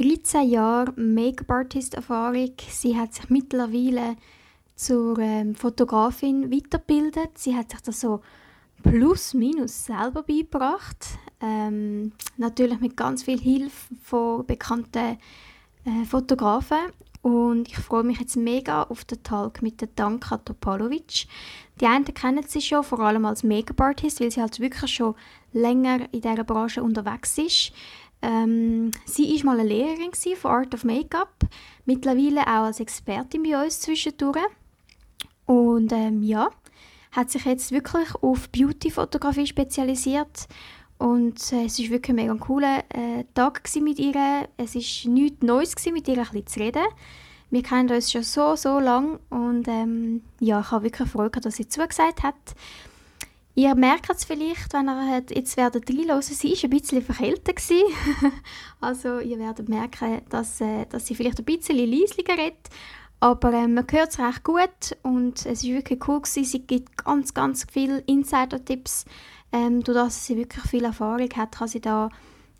13 Jahre Make-up-Artist-Erfahrung. Sie hat sich mittlerweile zur ähm, Fotografin weitergebildet. Sie hat sich das so plus minus selber beigebracht. Ähm, natürlich mit ganz viel Hilfe von bekannten äh, Fotografen. Und ich freue mich jetzt mega auf den Talk mit der Danka Topalovic. Die einen kennen sie schon, vor allem als Make-up-Artist, weil sie halt wirklich schon länger in dieser Branche unterwegs ist. Ähm, sie war mal eine Lehrerin von Art of Make-up, mittlerweile auch als Expertin bei uns zwischendurch. Und ähm, ja, hat sich jetzt wirklich auf Beauty-Fotografie spezialisiert. Und äh, es war wirklich ein mega cooler äh, Tag mit ihr. Es war nichts Neues, gewesen, mit ihr ein bisschen zu reden. Wir kennen uns schon so, so lange und ähm, ja, ich habe wirklich Freude, dass sie zugesagt hat. Ihr merkt es vielleicht, wenn ihr jetzt werdet reinhören, sie war ein bisschen verkältet. also ihr werdet merken, dass, äh, dass sie vielleicht ein bisschen leislicher redet. Aber äh, man hört es recht gut und es war wirklich cool. Gewesen. Sie gibt ganz, ganz viele Insider-Tipps. Ähm, dadurch, dass sie wirklich viel Erfahrung hat, kann sie da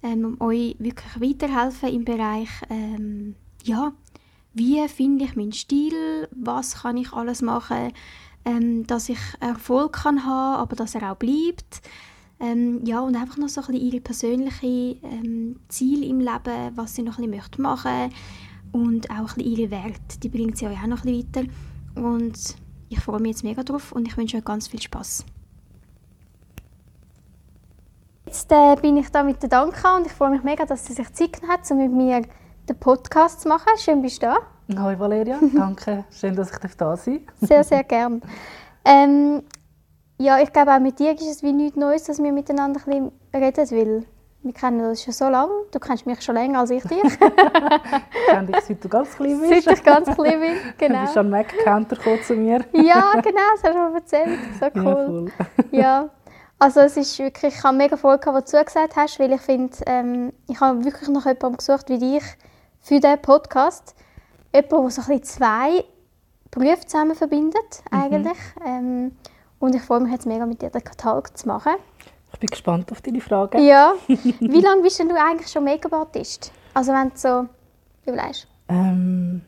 ähm, euch wirklich weiterhelfen im Bereich, ähm, ja, wie finde ich meinen Stil, was kann ich alles machen, ähm, dass ich Erfolg kann haben, aber dass er auch bleibt. Ähm, ja, und einfach noch so ein bisschen ihre persönlichen ähm, Ziele im Leben, was sie noch ein bisschen machen möchte und auch ein bisschen ihre Werte, die bringt sie euch auch noch ein bisschen weiter. Und ich freue mich jetzt mega drauf und ich wünsche euch ganz viel Spaß. Jetzt äh, bin ich da mit der Danka und ich freue mich mega, dass sie sich Zeit hat, um mit mir den Podcast zu machen. Schön, bist du da. Hallo Valeria, danke. Schön, dass ich da sein darf. Sehr, sehr gerne. Ähm, ja, ich glaube, auch mit dir ist es wie nichts Neues, dass wir miteinander ein bisschen reden, weil wir kennen uns schon so lange. Du kennst mich schon länger als ich dich. ich kenne dich, seit du ganz klein bist. Seit ich ganz klein bin, genau. Du bist an Mac Counter zu mir. ja, genau, das hast du mir erzählt. So cool. Ja, ja. Also es ist wirklich, ich habe mega Freude was du zugesagt hast, weil ich finde, ähm, ich habe wirklich nach jemandem gesucht wie dich für diesen Podcast. Jemand, der so ein bisschen zwei Berufe zusammen verbindet, mhm. eigentlich. Mhm. Ähm, und ich freue mich jetzt mega, mit dir den Katalog zu machen. Ich bin gespannt auf deine Fragen. Ja. Wie lange bist denn du eigentlich schon Make-up-Artist? Also wenn du so überlegst. Ähm,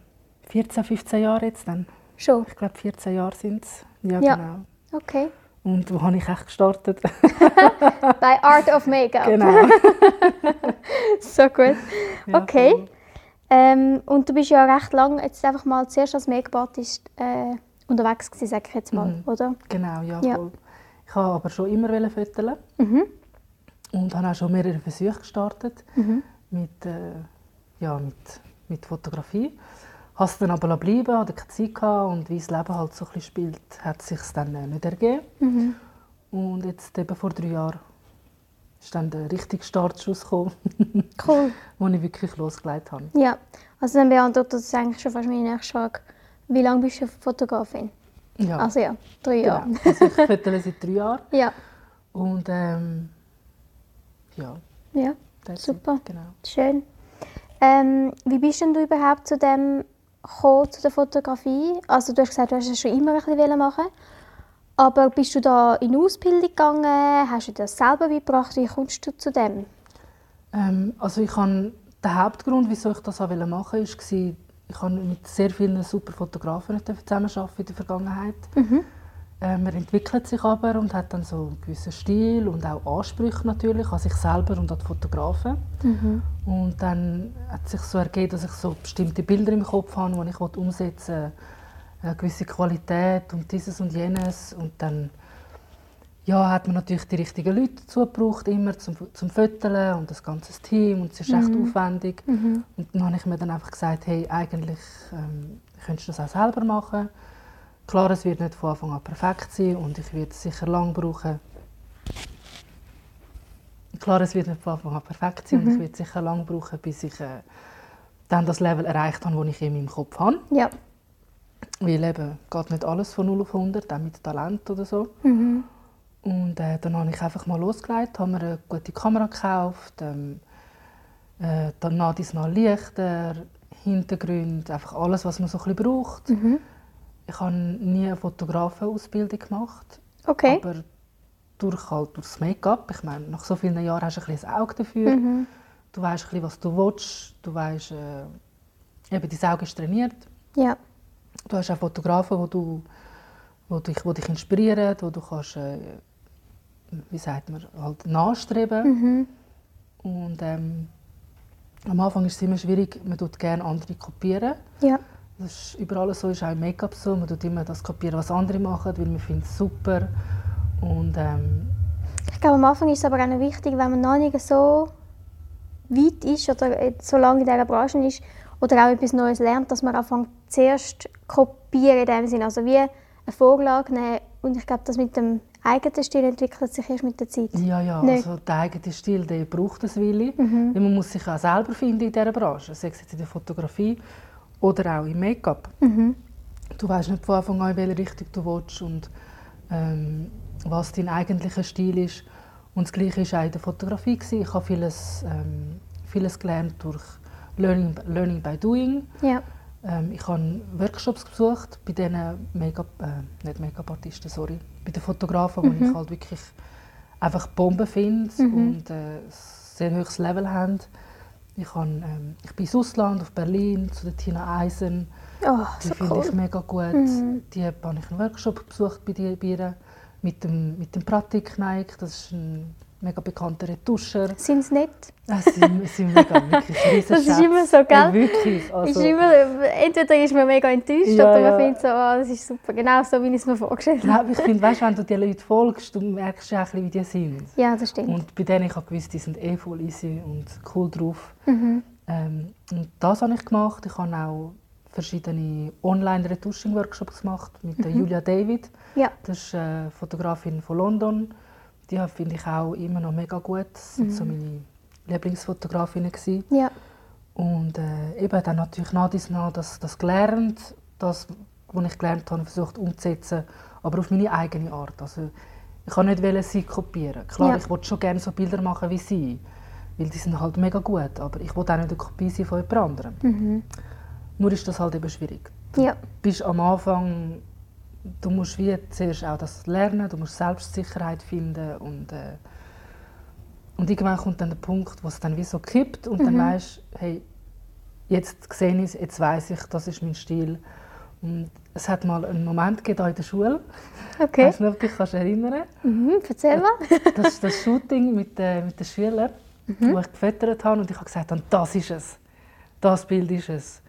14, 15 Jahre jetzt dann. Schon? Ich glaube 14 Jahre sind es. Ja, ja, genau. Okay. Und wo habe ich echt gestartet? Bei Art of Make-up. Genau. so gut. Okay. Ähm, und du bist ja recht lange jetzt einfach mal zuerst als Make-up-Artist äh, unterwegs gewesen, sage ich jetzt mal, mhm. oder? Genau, ja, ja. Voll. Ich habe aber schon immer fotografieren mhm. und habe auch schon mehrere Versuche gestartet mhm. mit, äh, ja, mit, mit Fotografie. Habe es dann aber bleiben, hatte keine Zeit gehabt und wie das Leben halt so ein spielt, hat es sich dann äh, nicht ergeben. Mhm. Und jetzt eben vor drei Jahren ist dann der richtige Startschuss gekommen, cool. wo ich wirklich losgelegt habe. Ja, also dann beantwortet das eigentlich schon fast meine nächste Frage. Wie lange bist du Fotografin? Ja. Also ja, drei genau. Jahre. Also ich fotografiere seit drei Jahren. Ja. Und ähm, ja. Ja, super. Genau. Schön. Ähm, wie bist denn du überhaupt zu dem gekommen, zu der Fotografie? Also du hast gesagt, du hast es schon immer ein bisschen machen aber bist du da in Ausbildung gegangen? Hast du das selber beigebracht? Wie kommst du zu dem? Ähm, also ich habe der Hauptgrund, wieso ich das machen wollte, war, ich habe mit sehr vielen super Fotografen zusammenarbeiten in der Vergangenheit. Mhm. Äh, man entwickelt sich aber und hat dann so einen gewissen Stil und auch Ansprüche natürlich an sich selber und an die Fotografen. Mhm. Und dann hat sich so ergeben, dass ich so bestimmte Bilder im Kopf habe, die ich umsetzen will. Eine gewisse Qualität und dieses und jenes. Und dann ja, hat man natürlich die richtigen Leute dazu gebraucht, immer zum, zum Föteln und das ganze Team und es ist echt mhm. aufwendig. Mhm. Und dann habe ich mir dann einfach gesagt, hey, eigentlich ähm, könntest du das auch selber machen. Klar, es wird nicht von Anfang an perfekt sein und ich werde es sicher lang brauchen. Klar, es wird nicht von Anfang an perfekt sein mhm. und ich werde sicher lang brauchen, bis ich äh, dann das Level erreicht habe, das ich in meinem Kopf habe. Ja. Weil eben geht nicht alles von 0 auf 100, auch mit Talent oder so. Mhm. Und äh, dann habe ich einfach mal losgelegt, habe mir eine gute Kamera gekauft, ähm, äh, dann nach dies nach Lichter, Hintergründe, einfach alles, was man so ein bisschen braucht. Mhm. Ich habe nie eine Fotografenausbildung gemacht, okay. aber durch halt durch das Make-up, ich meine, nach so vielen Jahren hast du ein, ein Auge dafür. Mhm. du weißt, ein was du willst, du weißt, äh, eben dein Auge ist trainiert. Ja. Du hast auch Fotografen, wo du, wo dich, wo dich inspirieren, wo du kannst, äh, wie sagt man, halt nachstreben. Mhm. Und ähm, am Anfang ist es immer schwierig, man tut gerne andere kopieren. Ja. Das ist überall so, ist auch im Make-up so. Man tut immer das kopieren, was andere machen, weil man findet es super. Und ähm, Ich glaube, am Anfang ist es aber auch wichtig, wenn man noch nicht so weit ist oder so lange in dieser Branche ist oder auch etwas Neues lernt, dass man anfängt zuerst kopieren in dem Sinne. Also wie eine Vorlage nehmen. Und ich glaube, das mit dem eigenen Stil entwickelt sich erst mit der Zeit. ja, ja, Nicht. also der eigene Stil, der braucht eine Weile. Weil man muss sich auch selber finden in dieser Branche, sei es jetzt in der Fotografie oder auch im Make-up. Mhm. Du weißt nicht von Anfang an, in welche Richtung du willst und ähm, was dein eigentlicher Stil ist. Und das Gleiche war auch in der Fotografie. Ich habe vieles, ähm, vieles gelernt durch Learning, Learning by Doing. Ja. Ähm, ich habe Workshops besucht bei diesen Make-up, äh, nicht Make-up-Artisten, sorry, bei den Fotografen, wo ich halt wirklich einfach Bomben finde und äh, ein sehr hohes Level haben. Ich, habe, ähm, ich bin ins Ausland, auf Berlin, zu der Tina Eisen. Oh, Die so finde ich cool. mega gut. Die habe ich einen Workshop besucht bei ihr, bei ihr mit dem, mit dem Pratik Naik. Das ist ein mega bekannter Retuscher. Sind es nicht? Es sind, sind mega wirklich riesen Das ist immer so, gell? Ja, wirklich. ist Also, immer, entweder ist man mega enttäuscht Ja, oder man ja. findet so, oh, das ist super, genau so, wie ich es mir vorgestellt habe. Nein, ich finde, weißt, wenn du den Leuten folgst, du merkst ja auch, wie die sind. Ja, das stimmt. Und bei denen ich habe gewusst, die sind eh voll easy und cool drauf. Mhm. Ähm, und das habe ich gemacht. Ich habe auch verschiedene Online-Retushing-Workshops gemacht mit Mhm. Julia David. Ja. Das ist eine Fotografin von London. Die finde ich auch immer noch mega gut. Das Mhm. sind so meine Lieblingsfotografinnen. gewesen. Ja. Und äh, eben dann natürlich nach dies nach das, das gelernt, das, was ich gelernt habe, versucht umzusetzen, aber auf meine eigene Art. Also, ich kann nicht wollen, sie kopieren. Klar, Ja. ich wollte schon gerne so Bilder machen wie sie, weil die sind halt mega gut, aber ich wollte auch nicht eine Kopie sein von jemand anderem. Mhm. Nur ist das halt eben schwierig. Ja. bist am Anfang, du musst wie zuerst auch das lernen, du musst Selbstsicherheit finden und, äh, und irgendwann kommt dann der Punkt, wo es dann wie so kippt und dann weißt hey, jetzt sehe ich es, jetzt weiß ich, das ist mein Stil. Und es hat mal einen Moment gegeben in der Schule, ich Okay. weiß nicht, ob du dich kannst erinnern Mhm. Erzähl mal. das ist das Shooting mit, äh, mit den Schülern, wo ich gefüttert habe und ich habe gesagt, das ist es, das Bild ist es.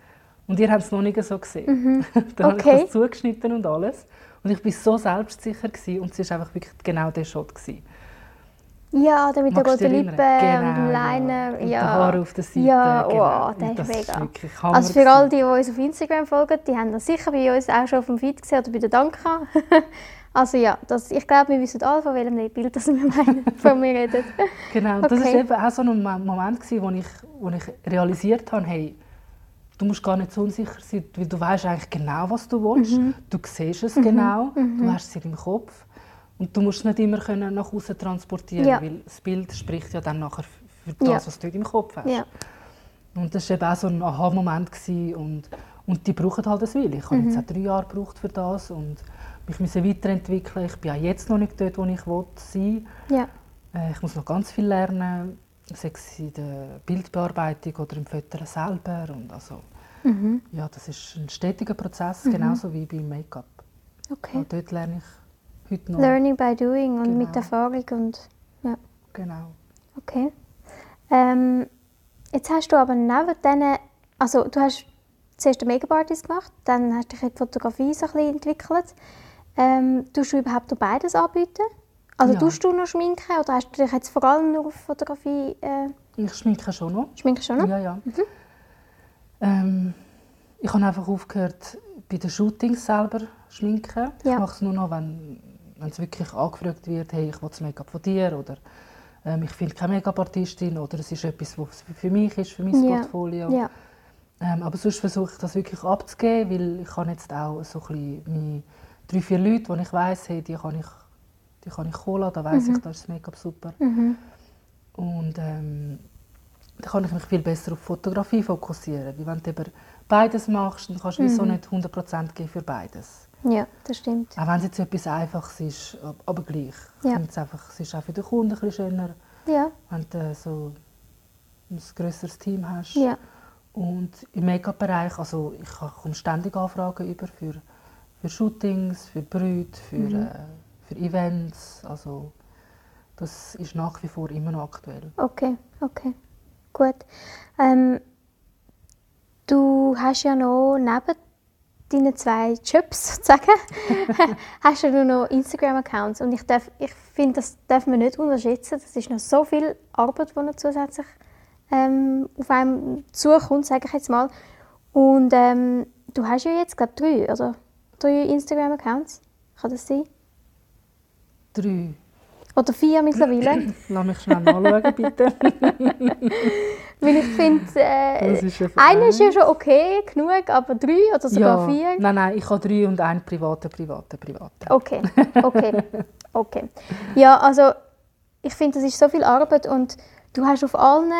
Und ihr habt es noch nicht so gesehen. Dann habe ich Okay. das zugeschnitten und alles. Und ich war so selbstsicher gewesen, und es war einfach wirklich genau der Shot. Gewesen. Ja, der mit der Magst du roten Lippen erinnern? und dem Genau, Liner. ja. Und Ja. die Haare auf der Seite, Ja, genau. wow, der ist das ist mega. wirklich Hammer Also für all gewesen. die, die uns auf Instagram folgen, die haben das sicher bei uns auch schon auf dem Feed gesehen oder bei der Danka. Also ja, das, ich glaube, wir wissen alle, von welchem Bild das wir meinen, von mir reden. Genau, und das Okay. war eben auch so ein Mo- Moment, gewesen, wo ich, wo ich realisiert habe, hey, du musst gar nicht so unsicher sein, weil du weißt eigentlich genau, was du willst. Mhm. Du siehst es genau, du hast es im Kopf. Und du musst es nicht immer können nach außen transportieren, Ja. weil das Bild spricht ja dann nachher für das, Ja. was du im Kopf hast. Ja. Und das war eben auch so ein Aha-Moment. Und, und die brauchen halt das Will. Ich habe Mhm. jetzt auch drei Jahre gebraucht für das und mich müssen weiterentwickeln. Ich bin auch jetzt noch nicht dort, wo ich will sein Ja. äh, Ich muss noch ganz viel lernen, sei es in der Bildbearbeitung oder im Fotografieren selber. Und also, Mhm. ja, das ist ein stetiger Prozess, genauso wie beim Make-up. Okay. Und dort lerne ich heute noch. Learning by doing und mit Genau. Erfahrung und ja. Genau. Okay. Ähm, jetzt hast du aber neben diesen, also du hast zuerst den Make-up-Artist gemacht, dann hast du dich in die Fotografie so ein bisschen entwickelt. Ähm, tust du überhaupt noch beides anbieten? Also Ja. tust du noch schminken oder hast du dich jetzt vor allem nur auf Fotografie äh, Ich schminke schon noch. schminken schon noch? Ja, ja. Ähm, ich habe einfach aufgehört, bei den Shootings selber schminken. Ja. Ich mache es nur noch, wenn, es wirklich angefragt wird, hey, ich will das Make-up von dir oder ähm, ich finde keine Make-up-Artistin oder es ist etwas, was für mich ist, für mein Ja. Portfolio. Ja. Ähm, aber sonst versuche ich das wirklich abzugeben, weil ich habe jetzt auch so ein bisschen meine drei, vier Leute, wo ich weiss, hey, die kann ich, die kann ich holen, da weiss ich, da ist das Make-up super. Mhm. Und ähm, dann kann ich mich viel besser auf Fotografie fokussieren. Weil wenn du eben beides machst, dann kannst du wieso nicht 100% geben für beides. ja, das stimmt. Auch wenn es jetzt etwas Einfaches ist, ab- aber gleich. Ich Ja. es einfach, es ist auch für den Kunden ein bisschen schöner, Ja, wenn du so ein grösseres Team hast. Ja. Und im Make-up-Bereich, also ich komme ständig Anfragen über für, für Shootings, für Brüte, für, Mhm. äh, für Events. Also das ist nach wie vor immer noch aktuell. Okay, okay. Gut. Ähm, du hast ja noch neben deinen zwei Jobs sozusagen, hast du noch Instagram-Accounts. Und ich, ich finde, das darf man nicht unterschätzen. Das ist noch so viel Arbeit, die noch zusätzlich ähm, auf einem zukommt, sage ich jetzt mal. Und ähm, du hast ja jetzt, glaube ich, drei, oder? Drei Instagram-Accounts. Kann das sein? Drei. Oder vier mittlerweile. Lass mich schnell nachschauen, bitte. Weil ich finde, äh, Das ist ein einer ist ja schon okay, genug, aber drei oder sogar ja. vier? Nein, nein, ich habe drei und einen privaten, privaten, privaten. Okay, okay, okay. Ja, also ich finde, das ist so viel Arbeit und du hast auf allen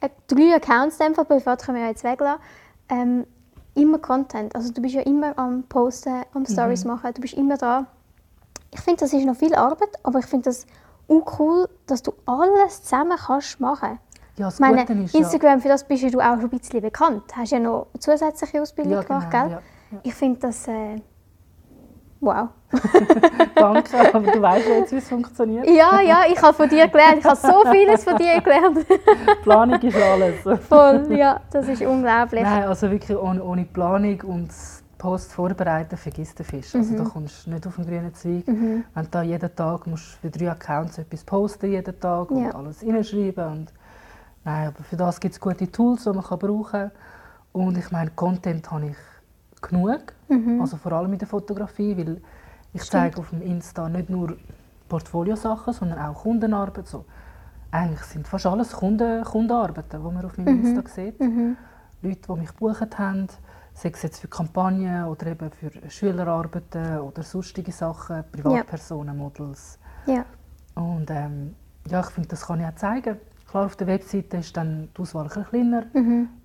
äh, drei Accounts, Fall, privat können wir jetzt weglassen, ähm, immer Content. Also du bist ja immer am Posten, am Stories machen, du bist immer da. Ich finde, das ist noch viel Arbeit, aber ich finde das auch cool, dass du alles zusammen kannst machen. Ja, das meine, Gute ist Instagram, für das bist ja du auch schon ein bisschen bekannt. Hast ja noch eine zusätzliche Ausbildung ja, gemacht, genau, gell? ja, ja. Ich finde das äh, wow. Danke, aber du weißt ja jetzt, wie es funktioniert. Ja, ja, ich habe von dir gelernt. Ich habe so vieles von dir gelernt. Planung ist alles. Voll, ja, das ist unglaublich. Nein, also wirklich ohne, ohne Planung und Post vorbereiten, vergiss den Fisch. Also da kommst du nicht auf den grünen Zweig. Wenn du da jeden Tag musst für drei Accounts etwas posten jeden Tag und Ja. alles reinschreiben. Und Nein, aber für das gibt es gute Tools, die man kann brauchen kann. Und ich meine, Content habe ich genug. Also vor allem in der Fotografie, weil ich zeige auf dem Insta nicht nur Portfoliosachen, sondern auch Kundenarbeit. So. Eigentlich sind fast alles Kunden, Kundenarbeiten, die man auf meinem Insta sieht. Leute, die mich gebucht haben, sei es jetzt für Kampagnen oder eben für Schülerarbeiten oder sonstige Sachen, Privatpersonen, Models. Ja, Und ähm, ja, ich finde, das kann ich auch zeigen. Klar, auf der Webseite ist dann die Auswahl ein kleiner.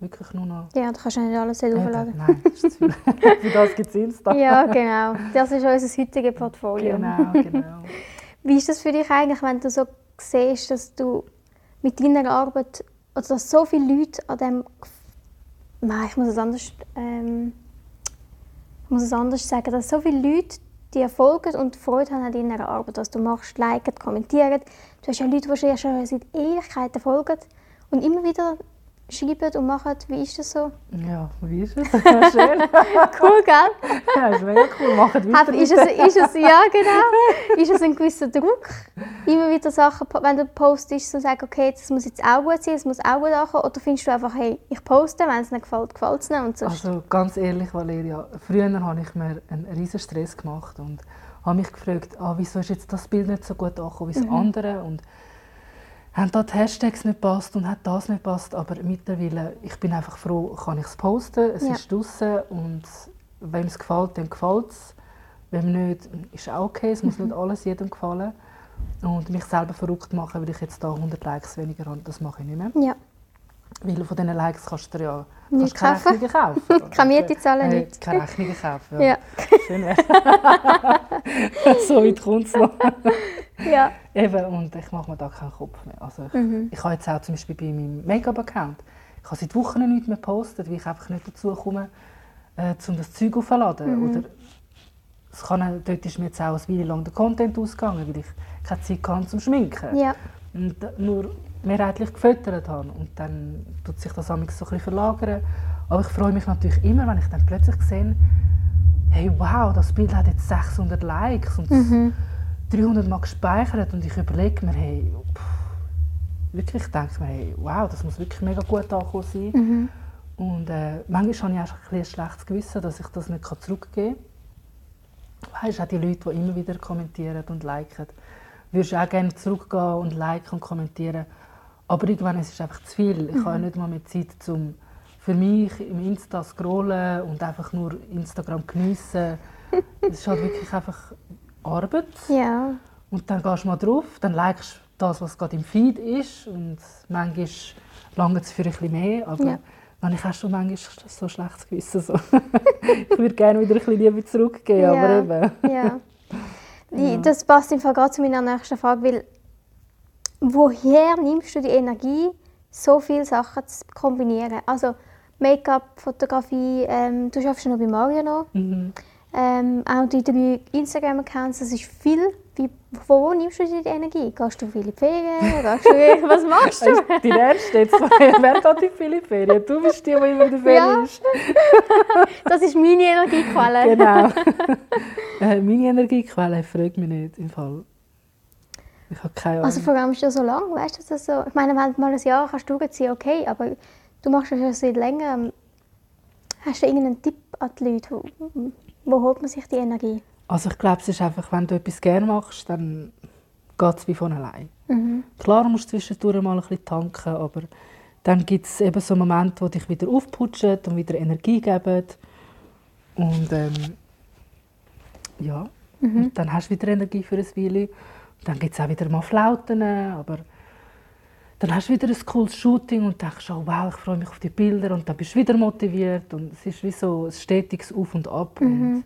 Wirklich nur noch... ja da kannst du nicht alles Eben, hochladen. nein, das ist zu viel. Für das gibt es Insta. Ja, genau. Das ist unser heutiges Portfolio. Genau, genau. Wie ist das für dich eigentlich, wenn du so siehst, dass du mit deiner Arbeit, oder dass so viele Leute an dem, nein, ich muss es anders, ähm, ich muss es anders sagen, dass so viele Leute dir folgen und Freude haben an deiner Arbeit, was du machst, liken, kommentieren. Du hast ja Leute, die schon seit Ewigkeiten folgen und immer wieder schreiben und machen. Wie ist das so? Ja, wie ist es? Schön. Cool, gell? Ja, ist mega cool. Macht weiter. Aber ist es, ist es, ja genau, ist es ein gewisser Druck, immer wieder Sachen, wenn du postest, so sagen, okay, das muss jetzt auch gut sein, das muss auch gut ankommen, oder findest du einfach, hey, ich poste, wenn es nicht gefällt, gefällt es nicht und sonst... Also ganz ehrlich, Valeria, früher habe ich mir einen riesen Stress gemacht und habe mich gefragt, ah, wieso ist jetzt das Bild nicht so gut angekommen wie das andere und haben da die Hashtags nicht passt und hat das nicht passt, aber mittlerweile, ich bin einfach froh, kann ich es posten, es Ja. ist draußen und wem es gefällt, dem gefällt es, wem nicht, ist auch okay, es muss nicht alles jedem gefallen. Und mich selber verrückt machen, weil ich jetzt da 100 Likes weniger habe, das mache ich nicht mehr. Ja, Weil von diesen Likes kannst du ja Nicht kannst keine kaufen. Rechnungen kaufen. Keine Miete zahlen, Äh, nichts. Keine Rechnungen kaufen. ja, Schön So weit kommt es noch. ja, Eben, und ich mache mir da keinen Kopf mehr. Also ich, Mhm. ich habe jetzt auch zum Beispiel bei meinem Make-up-Account, ich habe seit Wochen nichts mehr gepostet, weil ich einfach nicht dazu komme, äh, um das Zeug aufzuladen. Mhm. Oder es kann, dort ist mir jetzt auch eine Weile lang der Content ausgegangen, weil ich keine Zeit hatte zum Schminken. ja, und nur mehrheitlich gefüttert habe. Und dann tut sich das so ein bisschen verlagern. Aber ich freue mich natürlich immer, wenn ich dann plötzlich sehe, hey, wow, das Bild hat jetzt 600 Likes und Mhm. 300 Mal gespeichert. Und ich überlege mir, hey, pff, wirklich denke mir, hey, wow, das muss wirklich mega gut angekommen sein. Mhm. Und äh, manchmal habe ich auch ein, ein schlechtes Gewissen, dass ich das nicht zurückgeben kann. Weißt du, auch die Leute, die immer wieder kommentieren und liken, würdest du auch gerne zurückgehen und liken und kommentieren. Aber irgendwann ist es einfach zu viel. Ich habe ja nicht mal mehr Zeit, um für mich im Insta scrollen und einfach nur Instagram geniessen. Es ist halt wirklich einfach Arbeit. ja, Und dann gehst du mal drauf, dann likest du das, was gerade im Feed ist. Und manchmal lange es für ein bisschen mehr, aber Ja. dann habe ich auch schon manchmal so schlechtes Gewissen. So. ich würde gerne wieder ein bisschen Liebe zurückgeben, Ja. aber eben. ja. Die, das passt im Fall gerade zu meiner nächsten Frage, weil woher nimmst du die Energie, so viele Sachen zu kombinieren. Also Make-up, Fotografie, ähm, du arbeitest noch bei Mario noch. Mhm. Ähm, auch die drei Instagram-Accounts, das ist viel. Wie, wo nimmst du die Energie? Gehst du viele Ferien? Gehst du, was machst du? Die Ernst jetzt? Wer geht in viele Ferien? Du bist die, die immer in der Ferien ja. ist. das ist meine Energiequelle. Genau. äh, meine Energiequelle fragt mich nicht im Fall. Ich habe keine also Ahnung. Also vor allem ist das so lang, weißt du, das so. Ich meine, wenn du mal ein Jahr kannst durchziehen, okay, aber du machst das schon seit längerem. Hast du irgendeinen Tipp an die Leute, wo, wo holt man sich die Energie? Also ich glaube, es ist einfach, wenn du etwas gerne machst, dann geht es wie von allein. Mhm. Klar musst du zwischendurch mal ein bisschen tanken, aber dann gibt es eben so Momente, wo dich wieder aufputschen und wieder Energie geben. Und ähm, ja, Mhm. und dann hast du wieder Energie für ein Weile. Dann gibt es auch wieder mal Flauten, aber dann hast du wieder ein cooles Shooting und denkst, oh, wow, ich freue mich auf die Bilder und dann bist du wieder motiviert und es ist wie so ein stetiges Auf und Ab. Mhm. Und,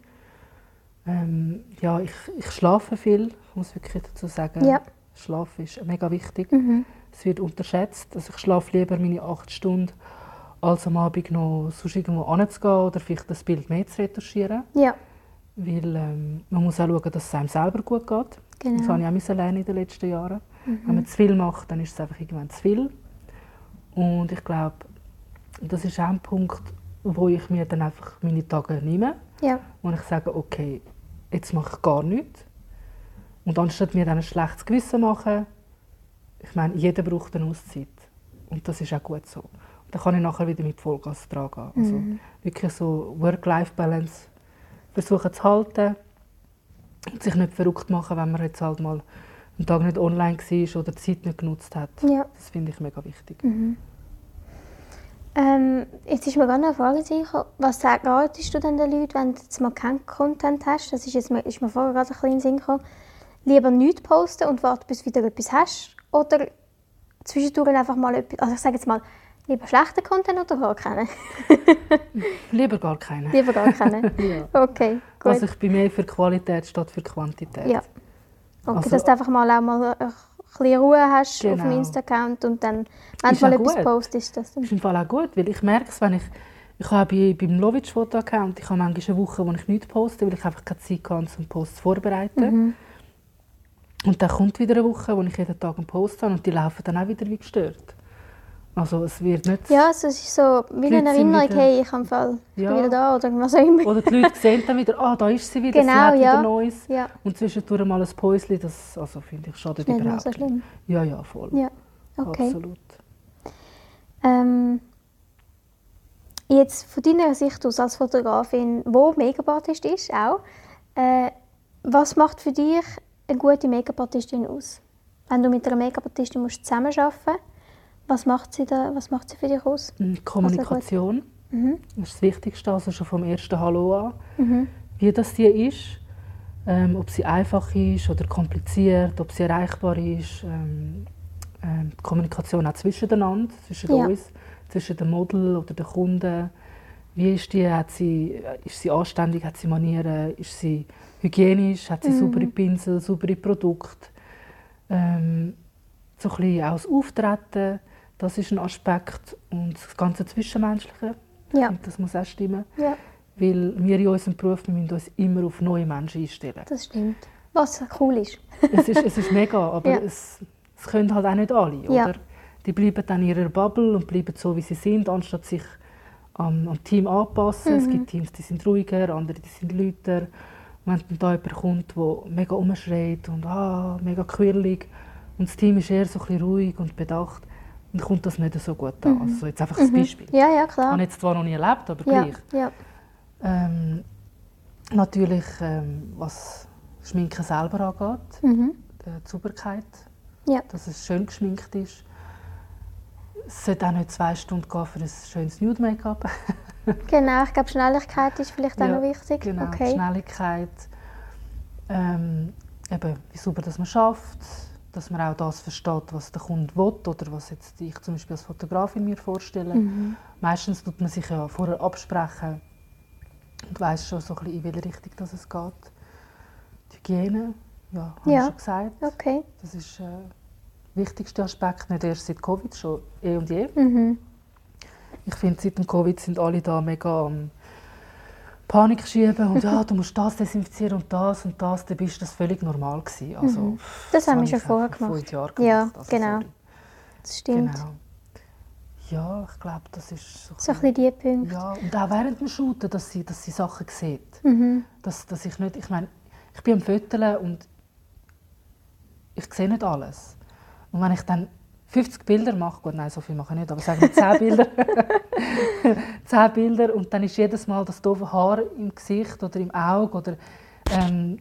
ähm, ja, ich, ich schlafe viel, ich muss wirklich dazu sagen. Ja. Schlaf ist mega wichtig. Mhm. Es wird unterschätzt. Also ich schlafe lieber meine acht Stunden, als am Abend noch sonst irgendwo anzugehen oder vielleicht das Bild mehr zu retuschieren. Ja, Weil ähm, man muss auch schauen, dass es einem selber gut geht. Genau. Das habe ich auch müssen lernen in den letzten Jahren. Mhm. Wenn man zu viel macht, dann ist es einfach irgendwann zu viel. Und ich glaube, das ist auch ein Punkt, wo ich mir dann einfach meine Tage nehme. Ja, Und ich sage, okay, jetzt mache ich gar nichts. Und anstatt mir dann ein schlechtes Gewissen machen, ich meine, jeder braucht eine Auszeit. Und das ist auch gut so. Und dann kann ich nachher wieder mit Vollgas dran gehen. Also Mhm. wirklich so Work-Life-Balance versuchen zu halten sich nicht verrückt machen, wenn man jetzt halt mal einen Tag nicht online war oder die Zeit nicht genutzt hat. ja. Das finde ich mega wichtig. Mhm. Ähm, jetzt ist mir gerade eine Frage gekommen. Was ratest du denn den Leuten, wenn du jetzt mal keinen Content hast? Das ist, jetzt, mir- ist mir vorher gerade ein bisschen in den Sinn gekommen. Lieber nichts posten und warten, bis du wieder etwas hast? Oder zwischendurch einfach mal etwas, also ich sage jetzt mal, lieber schlechten Content oder gar keinen? Lieber gar keinen. lieber gar keinen. Ja. Okay, gut. Also ich bin mehr für Qualität statt für Quantität. ja. Okay, Also- dass du einfach mal auch mal ein bisschen Ruhe hast auf dem Genau. Insta-Account und dann, wenn du mal etwas gut. postest, dass du... ist im Fall auch gut, weil ich merke es, wenn ich ich habe bei, beim Lovitch Foto Account, ich habe manchmal eine Woche, wo ich nichts poste, weil ich einfach keine Zeit habe, um Post zu vorbereiten. Mhm. Und dann kommt wieder eine Woche, wo ich jeden Tag einen Post habe und die laufen dann auch wieder wie gestört. Also es wird nicht... Ja, also es ist so wie eine Erinnerung, wieder- hey, ich, am Fall, ich Ja. bin wieder da oder was auch immer. Oder die Leute sehen dann wieder, ah, da ist sie wieder, Genau, sie hat ja. wieder Neues. Ja, Und zwischendurch mal ein Päuschen, das also, finde ich schadet nicht überhaupt so schlimm. Ja, ja, voll. Ja, okay. Absolut. Ähm, jetzt von deiner Sicht aus als Fotografin, wo Make-up-Artist ist, auch, äh, was macht für dich eine gute Make-up-Artistin aus? Wenn du mit einer Make-up-Artistin musst zusammenarbeiten was macht sie da, was macht sie für dich aus? Und Kommunikation Mhm. das ist das Wichtigste, also schon vom ersten Hallo an. Mhm. Wie das die ist, ähm, ob sie einfach ist oder kompliziert, ob sie erreichbar ist. Ähm, ähm, die Kommunikation auch zwischeneinander, zwischen Ja. uns, zwischen dem Model oder den Kunden. Wie ist die? Hat sie, ist sie anständig? Hat sie Manieren? Ist sie hygienisch? Hat sie Mhm. saubere Pinsel, saubere Produkte? Ähm, so ein bisschen auch das Auftreten, das ist ein Aspekt. Und das ganze Zwischenmenschliche, ich Ja, das muss auch stimmen. ja, Weil wir in unserem Beruf wir müssen uns immer auf neue Menschen einstellen. das stimmt. Was cool ist. es, ist, es ist mega, aber Ja. es, es können halt auch nicht alle. Ja. Oder? Die bleiben dann in ihrer Bubble und bleiben so, wie sie sind, anstatt sich am, am Team anpassen. Es Mhm. gibt Teams, die sind ruhiger, andere die sind lauter. Wenn dann da jemand kommt, der mega umschreit und ah, mega quirlig und das Team ist eher so ein bisschen ruhig und bedacht, dann kommt das nicht so gut an. Also jetzt einfach ein Mhm. Beispiel. Ja, ja, Ich klar. habe jetzt zwar noch nie erlebt, aber Ja, gleich. ja. Ähm, natürlich, ähm, was Schminken selber angeht, Mhm. die Sauberkeit, Ja. dass es schön geschminkt ist. Es sollte auch nicht zwei Stunden gehen für ein schönes Nude-Make-up. Genau, ich glaube, Schnelligkeit ist vielleicht auch Ja, noch wichtig. Genau, okay. Schnelligkeit. Ähm, eben, wie sauber dass man schafft, dass man auch das versteht, was der Kunde will oder was jetzt ich zum Beispiel als Fotografin mir vorstelle. Mhm. Meistens tut man sich ja vorher absprechen und weiß schon so ein bisschen, in welche Richtung das es geht. Die Hygiene, ja, habe Ja. ich schon gesagt. Okay. Das ist äh, wichtigste Aspekt, nicht erst seit Covid, schon eh und je. Mhm. Ich finde, seit dem Covid sind alle da mega am Panik schieben und ja, du musst das desinfizieren und das und das, dann bist das völlig normal gewesen. Also, mhm. Das, das haben wir schon vorher gemacht. Jahre gemacht. Ja, also, genau. Das stimmt. Genau. Ja, ich glaube, das ist so, so ein bisschen die Punkte. Ja, und auch während dem Shooten, dass sie, dass sie Sachen sieht. Mhm. Dass, dass ich nicht, ich meine, ich bin am Föteln und ich sehe nicht alles. Und wenn ich dann 50 Bilder mache, gut, nein, so viel mache ich nicht, aber sagen wir 10 Bilder. 10 Bilder und dann ist jedes Mal das doofe Haar im Gesicht oder im Auge oder ähm,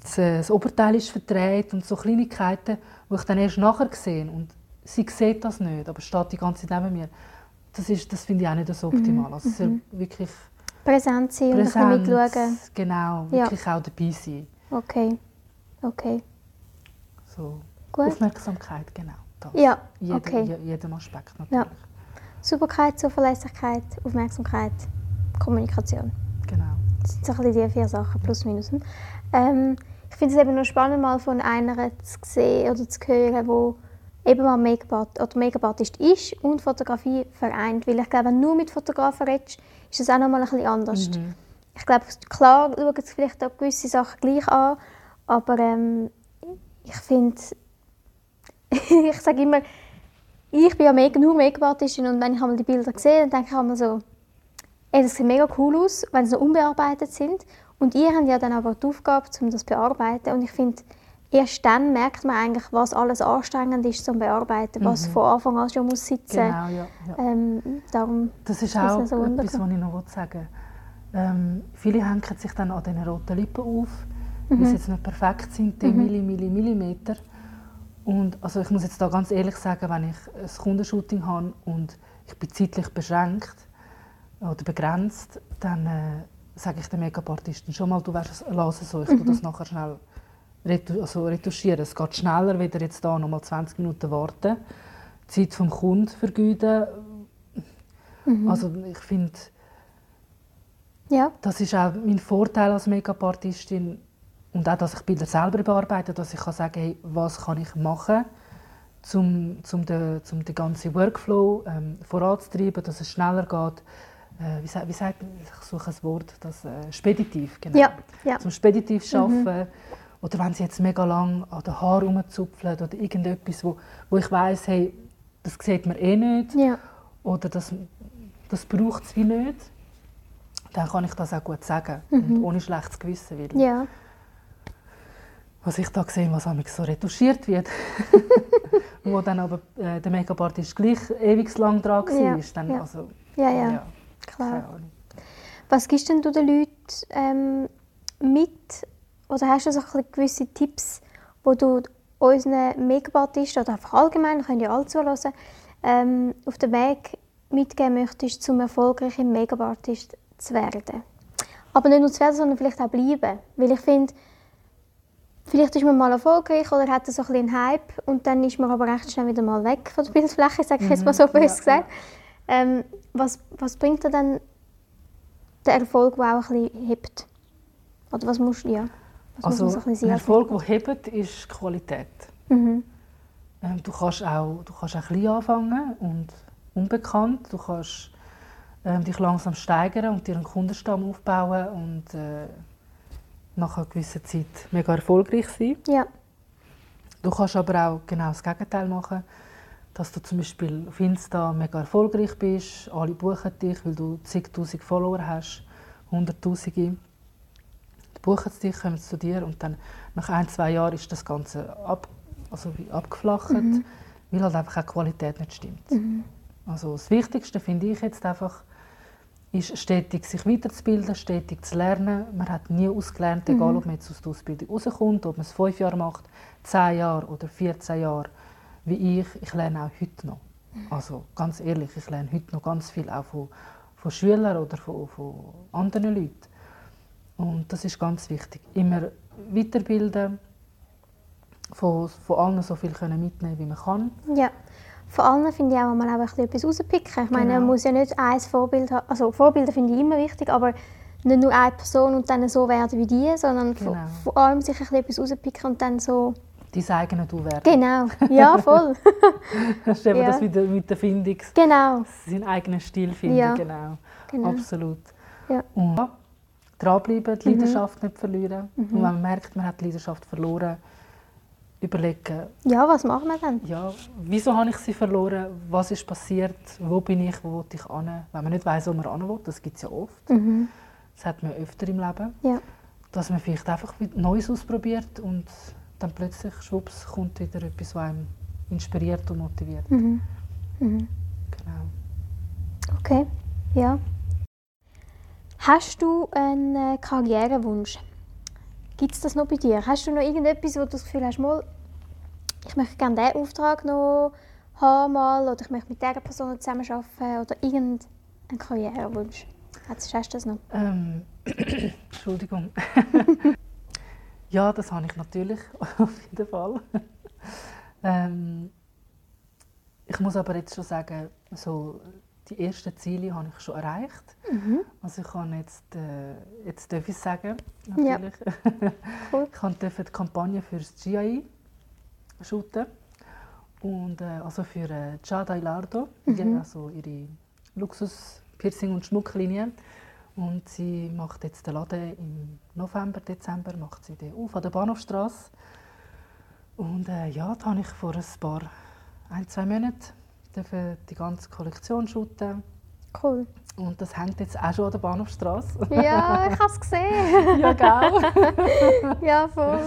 das, das, Oberteil ist verdreht und so Kleinigkeiten, die ich dann erst nachher sehe. Und sie sieht das nicht, aber steht die ganze Zeit neben mir. Das, ist, das finde ich auch nicht so optimal. Mhm. Also es soll wirklich präsent sein präsent, und mitschauen. Genau, wirklich ja. auch dabei sein. Okay, okay. So. Gut. Aufmerksamkeit, genau. Das. Ja, Jeder, okay. jedem Aspekt natürlich. Ja. Sauberkeit, Zuverlässigkeit, Aufmerksamkeit, Kommunikation. Genau. Das sind so ein die vier Sachen, plus minus. Ähm, ich finde es eben noch spannend, mal von einer zu sehen oder zu hören, wo eben mal Make-up Make-up-Artist ist und Fotografie vereint. Weil ich glaube, wenn du nur mit Fotografen redest, ist das auch noch mal ein bisschen anders. Mhm. Ich glaube, klar schauen sie vielleicht auch gewisse Sachen gleich an, aber ähm, ich finde, ich sage immer, ich bin ja mega, nur Make-up-Artistin und wenn ich einmal die Bilder sehe, dann denke ich einmal so, ey, das sieht mega cool aus, wenn sie noch unbearbeitet sind. Und ihr habt ja dann aber die Aufgabe, um das zu bearbeiten. Und ich finde, erst dann merkt man eigentlich, was alles anstrengend ist zum Bearbeiten, was mhm. von Anfang an schon muss sitzen. Genau, ja. ja. Ähm, darum das ist auch so etwas, was ich noch sagen ähm, Viele hängen sich dann an diesen roten Lippen auf, mhm. weil sie jetzt nicht perfekt sind, die mhm. Milli, Milli, Millimeter. Und also ich muss jetzt da ganz ehrlich sagen, wenn ich ein Kundenshooting habe und ich bin zeitlich beschränkt oder begrenzt, dann äh, sage ich dem Make-up-Artisten schon mal, du lass es so, ich mhm. das nachher schnell also retuschieren. Es geht schneller, wieder jetzt da noch mal 20 Minuten warten, die Zeit vom Kunden vergeuden. Mhm. Also ich finde, ja. das ist auch mein Vorteil als Make-up-Artistin und auch, dass ich Bilder selber bearbeite, dass ich kann sagen hey, was kann ich machen um zum den, zum den ganzen Workflow ähm, voranzutreiben, dass es schneller geht. Äh, wie, sagt, wie sagt man, ich suche ein Wort, das äh, speditiv, genau. Ja, ja. Zum speditiv arbeiten. Mhm. Oder wenn sie jetzt mega lang an den Haaren rumzupfeln oder irgendetwas, wo, wo ich weiss, hey, das sieht man eh nicht. Ja. Oder das, das braucht es wie nicht. Dann kann ich das auch gut sagen. Mhm. Und ohne schlechtes Gewissen. Weil ja. Was ich da gesehen was so retuschiert wird. wo dann aber äh, der Make-up-Artist gleich ewig lang dran war. Ja. Dann, ja. Also, ja, ja, ja, klar. Was gibst denn du den Leuten ähm, mit oder hast du so ein gewisse Tipps, wo du unseren Make-up-Artisten oder einfach allgemein, können ja alle zuhören, ähm, auf den Weg mitgeben möchtest, um erfolgreicher Make-up-Artist zu werden? Aber nicht nur zu werden, sondern vielleicht auch bleiben. Weil ich finde, vielleicht ist man mal erfolgreich oder hat so ein einen Hype und dann ist man aber recht schnell wieder mal weg von der Bildfläche, sage ich jetzt mal so mhm. böse gesagt. Ähm, was, was bringt dir dann der Erfolg, der auch ein bisschen hebt? Oder was musst du, ja. Also ein Erfolg, der hebt, ist Qualität. Mhm. Ähm, du kannst auch, du kannst auch klein anfangen und unbekannt. Du kannst ähm, dich langsam steigern und dir einen Kundenstamm aufbauen und äh, nach einer gewissen Zeit mega erfolgreich sein. Ja. Du kannst aber auch genau das Gegenteil machen, dass du zum Beispiel auf Insta mega erfolgreich bist, alle buchen dich, weil du zigtausend Follower hast, hunderttausende buchen sie dich, kommen zu dir und dann nach ein, zwei Jahren ist das Ganze ab, also abgeflacht, mhm. weil halt einfach auch die Qualität nicht stimmt. Mhm. Also das Wichtigste finde ich jetzt einfach, ist stetig sich weiterzubilden, stetig zu lernen. Man hat nie ausgelernt, mhm. egal ob man jetzt aus der Ausbildung rauskommt, ob man es fünf Jahre macht, zehn Jahre oder 14 Jahre, wie ich. Ich lerne auch heute noch. Mhm. Also ganz ehrlich, ich lerne heute noch ganz viel auch von, von Schülern oder von, von anderen Leuten. Und das ist ganz wichtig. Immer weiterbilden, von, von allen so viel können mitnehmen wie man kann. Ja. Von allen finde ich auch mal auch etwas rauspicken. Ich meine, genau. man muss ja nicht ein Vorbild haben. Also Vorbilder finde ich immer wichtig, aber nicht nur eine Person und dann so werden wie die, sondern genau. von, von allem sich etwas rauspicken und dann so dein eigenes Du werden. Genau, ja, voll. das ist eben Ja. das mit der, mit der Findungs... genau, Seinen eigenen Stil finden, Ja. genau. genau. Absolut. Ja. Und dranbleiben, die Leidenschaft nicht verlieren. Mhm. Und wenn man merkt, man hat die Leidenschaft verloren, überlegen, Ja, was machen wir dann? ja, wieso habe ich sie verloren, was ist passiert, wo bin ich, wo will ich hin. Wenn man nicht weiß, wo man hin will, das gibt es ja oft, Mhm. das hat man öfter im Leben, Ja. dass man vielleicht einfach Neues ausprobiert und dann plötzlich, schwupps, kommt wieder etwas, was einem inspiriert und motiviert. Mhm. Mhm. Genau. Okay, ja. Hast du einen äh, Karrierewunsch? Gibt es das noch bei dir? Hast du noch irgendetwas, wo du das Gefühl hast, mal, ich möchte gerne diesen Auftrag noch haben mal, oder ich möchte mit dieser Person zusammenarbeiten oder irgendeinen Karrierewunsch? Hast hast du das noch? Ähm, Entschuldigung. ja, das habe ich natürlich, auf jeden Fall. ähm, ich muss aber jetzt schon sagen, so, die ersten Ziele habe ich schon erreicht. Mhm. Also ich kann jetzt, äh, jetzt darf ich sagen, natürlich. Cool. Ich durfte die Kampagne für das GIE shooten. Und, äh, also für äh, Giada Ilardo, Mhm. also ihre Luxus-Piercing- und Schmucklinie. Und sie macht jetzt den Laden im November, Dezember macht sie den auf an der Bahnhofstrasse. Und äh, ja, da habe ich vor ein paar, ein, zwei Monaten dürfen die ganze Kollektion shooten. Cool. Und das hängt jetzt auch schon an der Bahnhofstrasse. Ja, ich habe es gesehen. ja, gell? Ja, voll.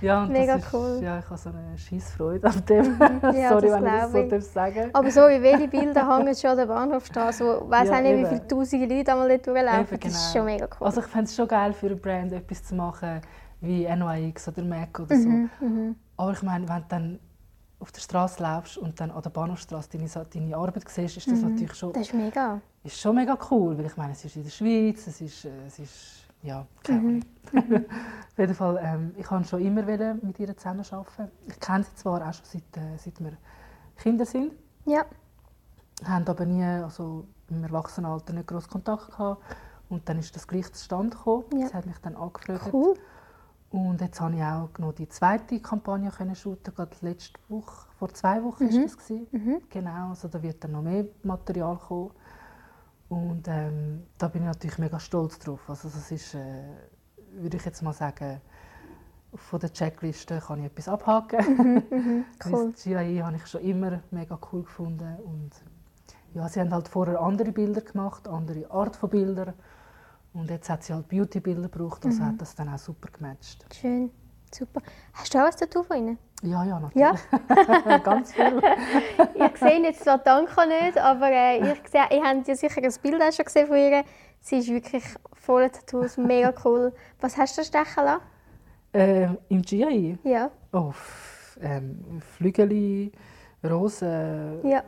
Ja, und Mega das ist, cool. Ja, ich habe so eine Scheissfreude an dem. Ja, Sorry, wenn ich das so ich. sagen Aber so wie welche Bilder hängen schon an der Bahnhofstraße, wo weiß Ja, auch nicht, wie eben. viele tausende Leute einmal dort durchlaufen. Eben, Das ist genau. schon mega cool. Also ich fände es schon geil, für eine Brand etwas zu machen, wie NYX oder MAC oder so. mhm, mhm. Aber ich meine, wenn du dann auf der Straße läufst und dann an der Bahnhofstraße deine, deine Arbeit siehst, ist das natürlich schon, Mhm. Das ist mega. ist schon mega cool. Weil ich meine, es ist in der Schweiz, es ist, äh, es ist ja, keine Mhm. Ahnung. Auf jeden Fall, ähm, ich wollte schon immer mit ihr zusammenarbeiten. Ich kenne sie zwar auch schon seit, äh, seit wir Kinder sind, Ja. haben aber nie also im Erwachsenenalter nicht groß Kontakt gehabt. Und dann ist das gleich zustande gekommen. Ja. Sie hat mich dann angefragt. Cool. Und jetzt habe ich auch noch die zweite Kampagne können shooten, gerade letzte Woche, vor zwei Wochen Mhm. ist das gewesen. Mhm. Genau, also da wird dann noch mehr Material kommen. Und ähm, da bin ich natürlich mega stolz drauf. Also das ist, äh, würde ich jetzt mal sagen, von der Checkliste kann ich etwas abhaken. Mhm. Cool. Das GIE habe ich schon immer mega cool gefunden. Und ja, sie haben halt vorher andere Bilder gemacht, andere Art von Bildern. Und jetzt hat sie halt Beauty-Bilder gebraucht, also Mhm. hat das dann auch super gematcht. Schön. Super. Hast du auch ein Tattoo von ihnen? Ja, ja, Ja. natürlich. Ganz viel. ich sehe jetzt zwar Danke nicht, aber äh, ich sehe, ihr habt ja sicher ein Bild auch schon gesehen von ihr. Sie ist wirklich voller Tattoos, mega cool. Was hast du stechen lassen? ähm, Im GIE? Ja. Oh, ähm, Flügel, Rosen, Ja.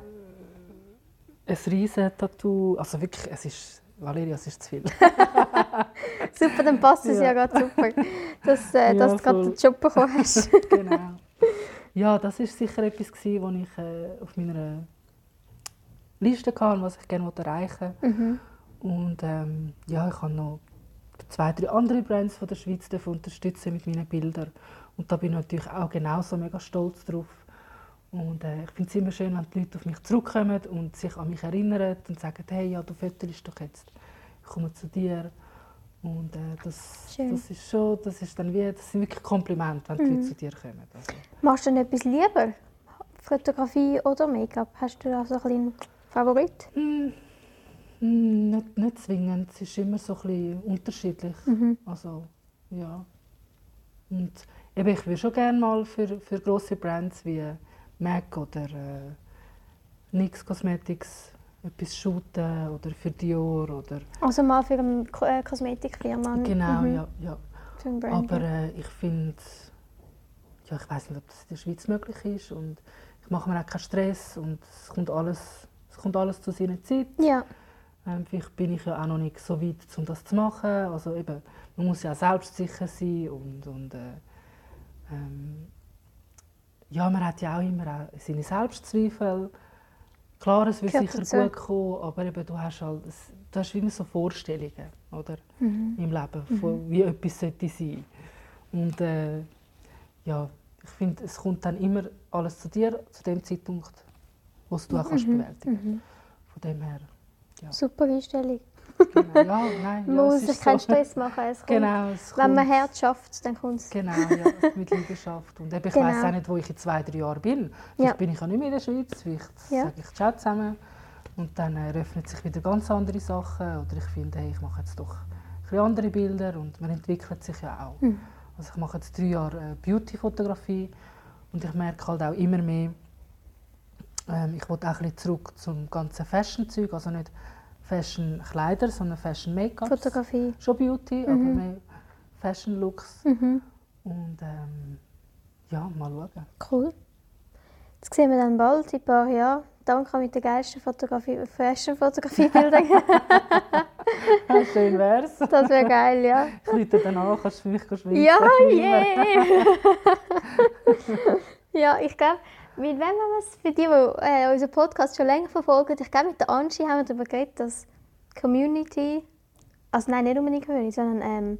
ein riesen Tattoo. Also wirklich, es ist, Valeria, es ist zu viel. Super, dann passt es ja, Ja. gerade super, dass, äh, Ja, dass du gerade den Job bekommen hast. genau. Ja, das war sicher etwas, gewesen, was ich äh, auf meiner Liste hatte, was ich gerne erreichen wollte. mhm. Und ähm, ja, ich habe noch zwei, drei andere Brands von der Schweiz unterstützen mit meinen Bildern. Und da bin ich natürlich auch genauso mega stolz drauf. Und äh, ich finde es immer schön, wenn die Leute auf mich zurückkommen und sich an mich erinnern und sagen, hey, ja, du fötelst doch jetzt, ich komme zu dir. Und äh, das, Schön. das ist schon, das ist dann wie, das sind wirklich Komplimente, wenn die Mhm. Leute zu dir kommen. Also, Machst du denn etwas lieber? Fotografie oder Make-up? Hast du da so einen Favorit? mm, mm, nicht, nicht zwingend, es ist immer so ein bisschen unterschiedlich. Mhm. Also, ja. Und eben, ich würde schon gerne mal für, für grosse Brands wie MAC oder äh, NYX Cosmetics etwas shooten oder für Dior oder... Also mal für eine Ko äh, Kosmetikfirma. Genau, Mhm. ja, ja. Aber äh, ich finde, ja, ich weiß nicht, ob das in der Schweiz möglich ist und ich mache mir auch keinen Stress und es kommt alles, es kommt alles zu seiner Zeit. ja. Ähm, vielleicht bin ich ja auch noch nicht so weit, um das zu machen. Also eben, man muss ja auch selbstsicher sein und, und äh, ähm, ja, man hat ja auch immer auch seine Selbstzweifel. Klar, es wird sicher dazu. gut kommen, aber eben, du hast halt, du hast immer so Vorstellungen, oder, Mhm. im Leben, von, wie etwas sollte sein. Und äh, ja, ich finde, es kommt dann immer alles zu dir, zu dem Zeitpunkt, wo du auch kannst Mhm, bewältigen Von dem her, ja. Super Einstellung. Genau. Ja, nein, ja, Man muss es sich keinen so. Stress machen. Es Genau, es Wenn man Herz schafft, dann kommt es. Genau, ja, mit Leidenschaft. Und eben, ich Genau. weiss auch nicht, wo ich in zwei, drei Jahren bin. Vielleicht Ja. bin ich auch nicht mehr in der Schweiz, vielleicht Ja. sage ich Ciao zusammen. Und dann äh, eröffnet sich wieder ganz andere Sachen. Oder ich finde, hey, ich mache jetzt doch ein andere Bilder und man entwickelt sich ja auch. Mhm. Also ich mache jetzt drei Jahre äh, Beauty-Fotografie und ich merke halt auch immer mehr, ähm, ich will auch ein bisschen zurück zum ganzen Fashion-Zeug, also nicht Fashion-Kleider, sondern Fashion-Make-up. Fotografie. Schon Beauty, aber Mhm. mehr Fashion-Looks. Mhm. Und ähm, ja, mal schauen. Cool. Das sehen wir dann bald, in ein paar Jahren. Danke mit der geilsten Fotografie, Fashion-Fotografie-Bildung. Ja, schön wär's. das wäre geil, ja. Ich dann an, kannst du für mich schwimmen? Ja, yeah! ja, ich glaube, wem haben wir es für die, die äh, unseren Podcast schon länger verfolgen, ich glaube, mit der Angie haben wir darüber geredet, dass Community, also nein, nicht unbedingt Community, sondern ähm,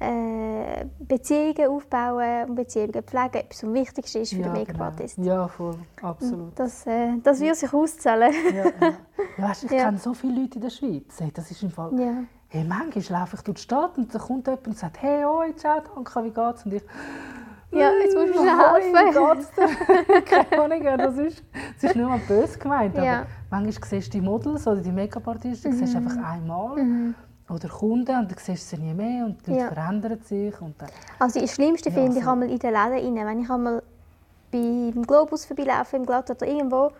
äh, Beziehungen aufbauen und Beziehungen pflegen etwas am wichtigsten ist für den Make-up-Artist. Genau. Ja, voll, absolut. Das, äh, das wird sich auszahlen. Ja, ja. ja, weißt, ich Ja. kenne so viele Leute in der Schweiz. Hey, das ist im Fall... ja. Hey, manchmal laufe ich durch die Stadt und da kommt jemand und sagt «Hey, hoi, ciao, danke, wie geht's?» Und ich ja, jetzt musst du «Hoi, helfen. geht's dir?» Keine Ahnung, das ist, das ist nicht mal böse gemeint, Ja. aber manchmal siehst du die Models oder die Make-up-Artisten Mhm. siehst einfach einmal oder Kunden und dann siehst du sie nie mehr und die Leute Ja. verändern sich und dann, Also das Schlimmste Ja, finde ich einmal in den Läden rein, wenn ich einmal beim Globus vorbeilaufe, im Glatt oder irgendwo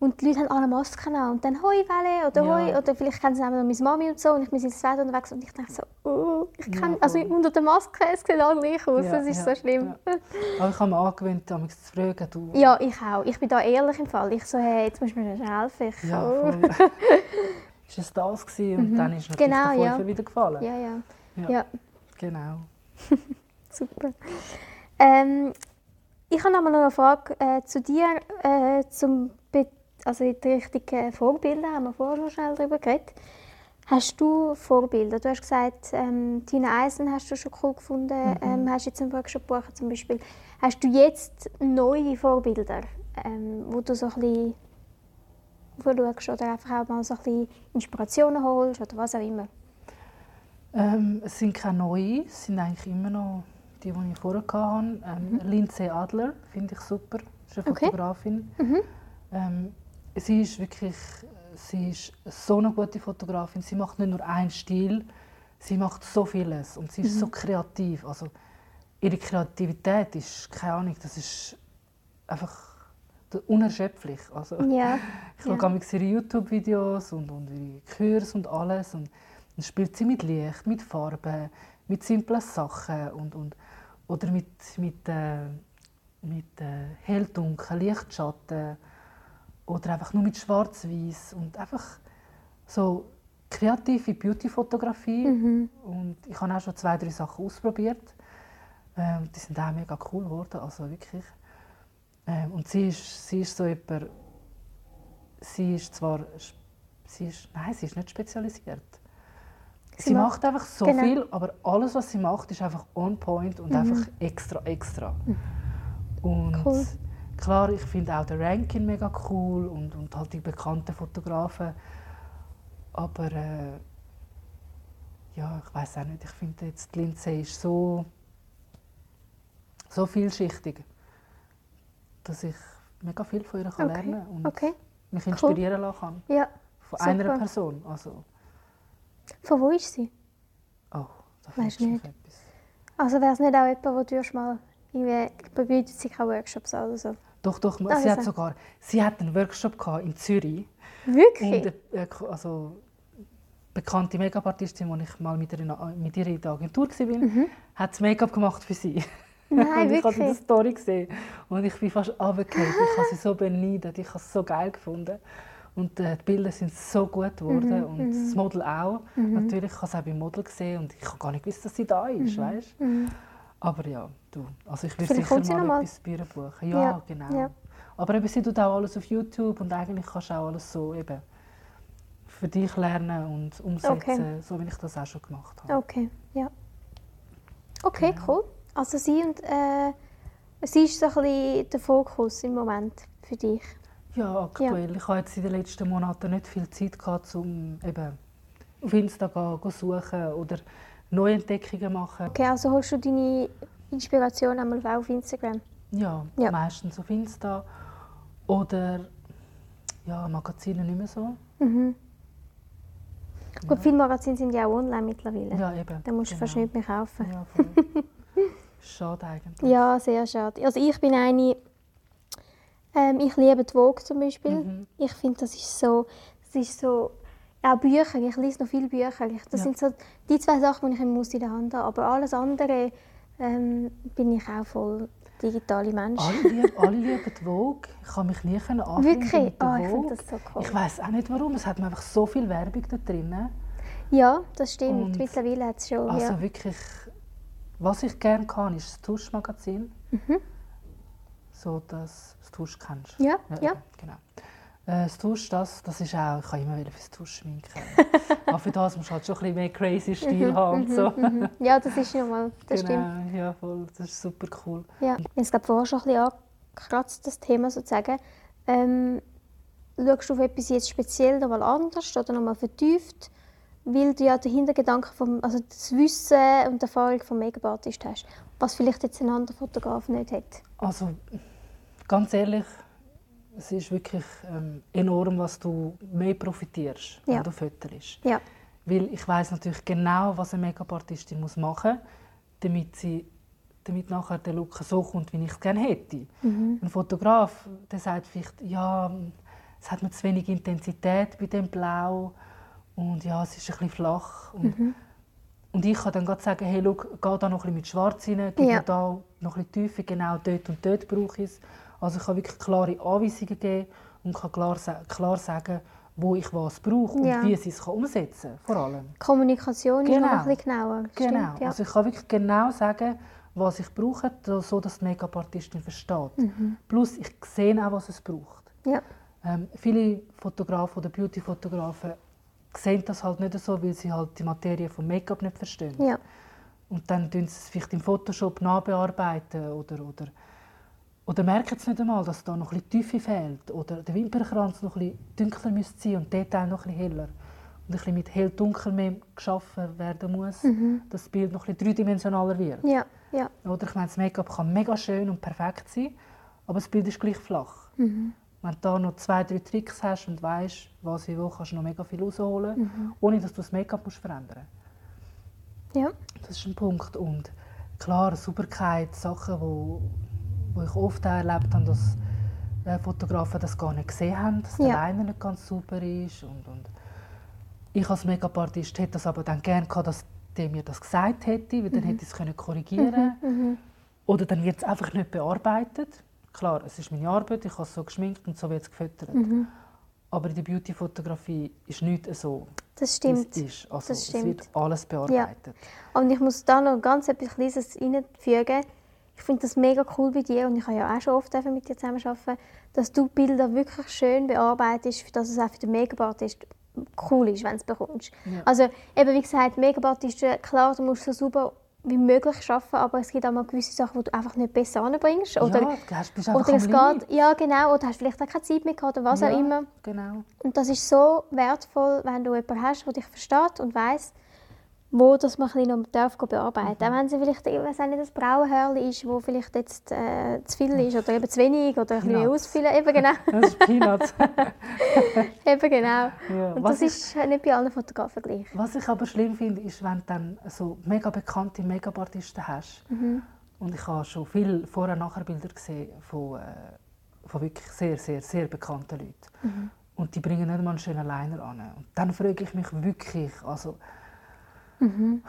und die Leute haben alle Masken an und dann «Hoi Welle» oder Ja. «Hoi» oder vielleicht kennen sie auch noch meine Mami und so und ich bin ins Feld unterwegs und ich denke so «Oh, ich Ja, kann, also voll. unter der Maske, es sieht alle gleich aus, Ja, das ist ja, so schlimm». ja. Aber ich habe mir angewöhnt, damals zu fragen, du... Ja. ich auch. Ich bin da ehrlich im Fall. Ich so «Hey, jetzt musst du mir schnell helfen». Ich, Ja, oh. voll. ist es das gewesen? Und dann ist natürlich Genau, der ja. Fünfer wieder gefallen. ja, ja. Ja. ja. Genau. Super. Ähm, ich habe noch mal eine Frage äh, zu dir, äh, zum also in die Richtung äh, Vorbilder, haben wir vorher noch schnell darüber geredet. Hast du Vorbilder? Du hast gesagt, ähm, Tina Eisen hast du schon cool gefunden, ähm, hast jetzt einen Workshop gebucht zum Beispiel. Hast du jetzt neue Vorbilder, ähm, wo du so ein bisschen schaust oder einfach auch mal so ein bisschen Inspirationen holst oder was auch immer? Ähm, es sind keine neuen, es sind eigentlich immer noch die, die ich vorher hatte. Ähm, Lindsay Adler finde ich super, ist eine Mhm. Okay. Mhm. Fotografin. Ähm, sie ist wirklich sie ist so eine gute Fotografin. Sie macht nicht nur einen Stil, sie macht so vieles und sie ist Mhm. so kreativ. Also ihre Kreativität ist, keine Ahnung, das ist einfach unerschöpflich. Also, Ja. ich schaue ja. ihre YouTube-Videos und, und ihre Kurs und alles. Und dann spielt sie mit Licht, mit Farben, mit simplen Sachen und, und, oder mit, mit, äh, mit äh, Hell-Dunkel, Lichtschatten oder einfach nur mit Schwarz-Weiß und einfach so kreative Beauty-Fotografie. Mhm. Und ich habe auch schon zwei, drei Sachen ausprobiert. Ähm, die sind auch mega cool geworden, also wirklich. Ähm, und sie ist, sie ist so jemand, sie ist zwar, sie ist, nein, sie ist nicht spezialisiert. Sie Sie, macht- macht einfach so genau. viel, aber alles, was sie macht, ist einfach on point und einfach extra, extra. Und Mhm. Cool. Klar, ich finde auch den Rankin mega cool und, und halt die bekannten Fotografen. Aber äh, ja, ich weiß auch nicht. Ich finde jetzt die Lindsay ist so, so vielschichtig, dass ich mega viel von ihr kann Okay, lernen und okay. mich inspirieren lassen kann. Ja. Von Super. einer Person. Also, Von wo ist sie? oh, da fragst du nicht. etwas. Also wäre es nicht auch jemand, wo du mal irgendwie bietet sich auch Workshops an oder so? Doch, doch, Ah, sie das hat sogar, sie hat einen Workshop gehabt in Zürich Wirklich? und äh, also bekannte Make-up-Artistin, als ich mal mit ihr, in, mit ihr in der Agentur war, hat das Make-up gemacht für sie. Mhm. Nein, und ich habe die wirklich? Story gesehen und ich bin fast runtergefallen. Ich habe sie so beneidet, ich habe es so geil gefunden. Und äh, die Bilder sind so gut geworden Mhm, und das Model auch. Natürlich, ich habe es auch beim Model gesehen und ich habe gar nicht gewusst, dass sie da ist, weißt? Aber ja, du, also ich würde sicher sie mal noch mal. etwas bei ihr buchen. Ja, Ja, genau. ja. Aber eben, sie tut auch alles auf YouTube und eigentlich kannst du auch alles so eben für dich lernen und umsetzen, Okay. so wie ich das auch schon gemacht habe. Okay, ja. Okay, Genau. cool. Also sie und äh, Was ist so ein bisschen der Fokus im Moment für dich? Ja, aktuell. Ja. Ich habe jetzt in den letzten Monaten nicht viel Zeit gehabt, um eben auf Instagram zu suchen oder Neuentdeckungen machen. Okay, also holst du deine Inspiration einmal auf Instagram? Ja, ja, meistens auf Insta oder ja, Magazine nicht mehr so. Mhm. Gut, ja. viele Magazine sind ja auch online mittlerweile. Ja, eben. Da musst du genau. fast nicht mehr kaufen. Ja, voll. schade eigentlich. Ja, sehr schade. Also ich bin eine, ähm, ich liebe die Vogue zum Beispiel. Mhm. Ich finde, das ist so, das ist so, auch Bücher, ich lese noch viele Bücher. Das ja. sind so die zwei Sachen, die ich immer in der Hand habe. Aber alles andere ähm, bin ich auch voll digitale Mensch. Alle, lieb, alle lieben die Vogue. Ich kann mich nie anfinden Wirklich? Mit der oh, ich finde das so cool. Ich weiß auch nicht warum. Es hat einfach so viel Werbung da drin. Ja, das stimmt. Und Mittlerweile hat es schon. Also ja. wirklich, was ich gerne kann, ist das Tuschmagazin. Mhm. So, dass du das Tusch kennst. Ja, ja. ja. Genau. Äh, das Tusch, das, das ist auch, ich kann immer fürs Tusch schminken. Aber für das musst du halt schon ein bisschen mehr crazy Stil mhm, haben. Und so. Mhm, ja, das ist nochmal, das genau, stimmt. Ja, voll, das ist super cool. Ja, es gab vorher schon ein bisschen angekratzt, das Thema sozusagen. Ähm, schaust du auf etwas jetzt speziell nochmal anders oder nochmal vertieft, weil du ja den Hintergedanken, vom, also das Wissen und die Erfahrung vom Make-up-Artist hast, was vielleicht jetzt ein anderer Fotograf nicht hat? Also, ganz ehrlich, es ist wirklich ähm, enorm, was du mehr profitierst, ja. wenn du fötelst. Ja. Weil ich weiß natürlich genau, was eine Make-up-Artistin machen muss, damit sie damit nachher der Look so kommt, wie ich es gerne hätte. Mhm. Ein Fotograf, der sagt vielleicht, ja, es hat mir zu wenig Intensität bei dem Blau und ja, es ist ein bisschen flach. Und, mhm. und ich kann dann gerade sagen, hey, schau, geh da noch ein bisschen mit Schwarz rein, gib ja. da noch ein bisschen Tiefe, genau dort und dort brauche ich es. Also ich kann wirklich klare Anweisungen geben und kann klar, klar sagen, wo ich was brauche und ja. wie sie es umsetzen kann, vor allem. Kommunikation genau. ist noch genau. ein bisschen genauer. Genau, Stimmt, ja. also ich kann wirklich genau sagen, was ich brauche, so dass die Make-up-Artistin versteht. Mhm. Plus ich sehe auch, was es braucht. Ja. Ähm, viele Fotografen oder Beauty-Fotografen sehen das halt nicht so, weil sie halt die Materie vom Make-up nicht verstehen. Ja. Und dann tun sie es vielleicht im Photoshop nachbearbeiten oder, oder oder merken sie nicht einmal, dass da noch ein Tiefe fehlt oder der Wimpernkranz noch ein dunkler müsste sein und die Detail noch ein heller und ein bisschen mit hell-dunkel mehr geschaffen werden muss, mhm. dass das Bild noch ein dreidimensionaler wird. Ja, ja. Oder ich meine, das Make-up kann mega schön und perfekt sein, aber das Bild ist gleich flach. Mhm. Wenn du da noch zwei, drei Tricks hast und weißt, was ich will, kannst du noch mega viel rausholen, mhm. ohne dass du das Make-up verändern musst. Ja. Das ist ein Punkt. Und klar, Sauberkeit, Sachen, die wo ich oft erlebt habe, dass äh, Fotografen das gar nicht gesehen haben, dass ja. der Liner nicht ganz super ist. Und, und ich als Make-up-Artist hätte das aber dann gerne gehabt, dass der mir das gesagt hätte, weil dann mhm. hätte ich es korrigieren mhm, mhm. Oder dann wird es einfach nicht bearbeitet. Klar, es ist meine Arbeit, ich habe es so geschminkt und so wird es gefüttert. Mhm. Aber in der Beauty-Fotografie ist nichts so, das stimmt. es ist. Also, das stimmt. Es wird alles bearbeitet. Ja. Und ich muss da noch ganz etwas Kleines hineinfügen ich finde das mega cool bei dir und ich habe ja auch schon oft mit dir zusammenarbeiten, dass du Bilder wirklich schön bearbeitest, dass es auch für den Make-up-Artist cool ist, wenn du es bekommst. Ja. Also eben wie gesagt, Make-up-Artist, klar, du musst so super wie möglich arbeiten, aber es gibt auch mal gewisse Sachen, die du einfach nicht besser anbringst. Oder, ja, du bist oder es geht, Ja, genau. Oder hast vielleicht auch keine Zeit mehr gehabt oder was ja, auch immer. Genau. Und das ist so wertvoll, wenn du jemanden hast, der dich versteht und weiß, wo das man noch darf bearbeiten darf. Mhm. Auch wenn sie vielleicht ich weiß nicht, das Brauenhörli ist, wo vielleicht jetzt äh, zu viel ist oder eben zu wenig oder ein bisschen ausfüllen. Eben genau. Das ist Peanuts. eben genau. Ja, Und das ist ich, nicht bei allen Fotografen gleich. Was ich aber schlimm finde, ist, wenn du dann so mega bekannte Make-up-Artisten hast. Mhm. Und ich habe schon viele Vor- und Nachher-Bilder gesehen von, äh, von wirklich sehr, sehr, sehr bekannten Leuten. Mhm. Und die bringen nicht mal einen schönen Liner an. Und dann frage ich mich wirklich, also Mhm.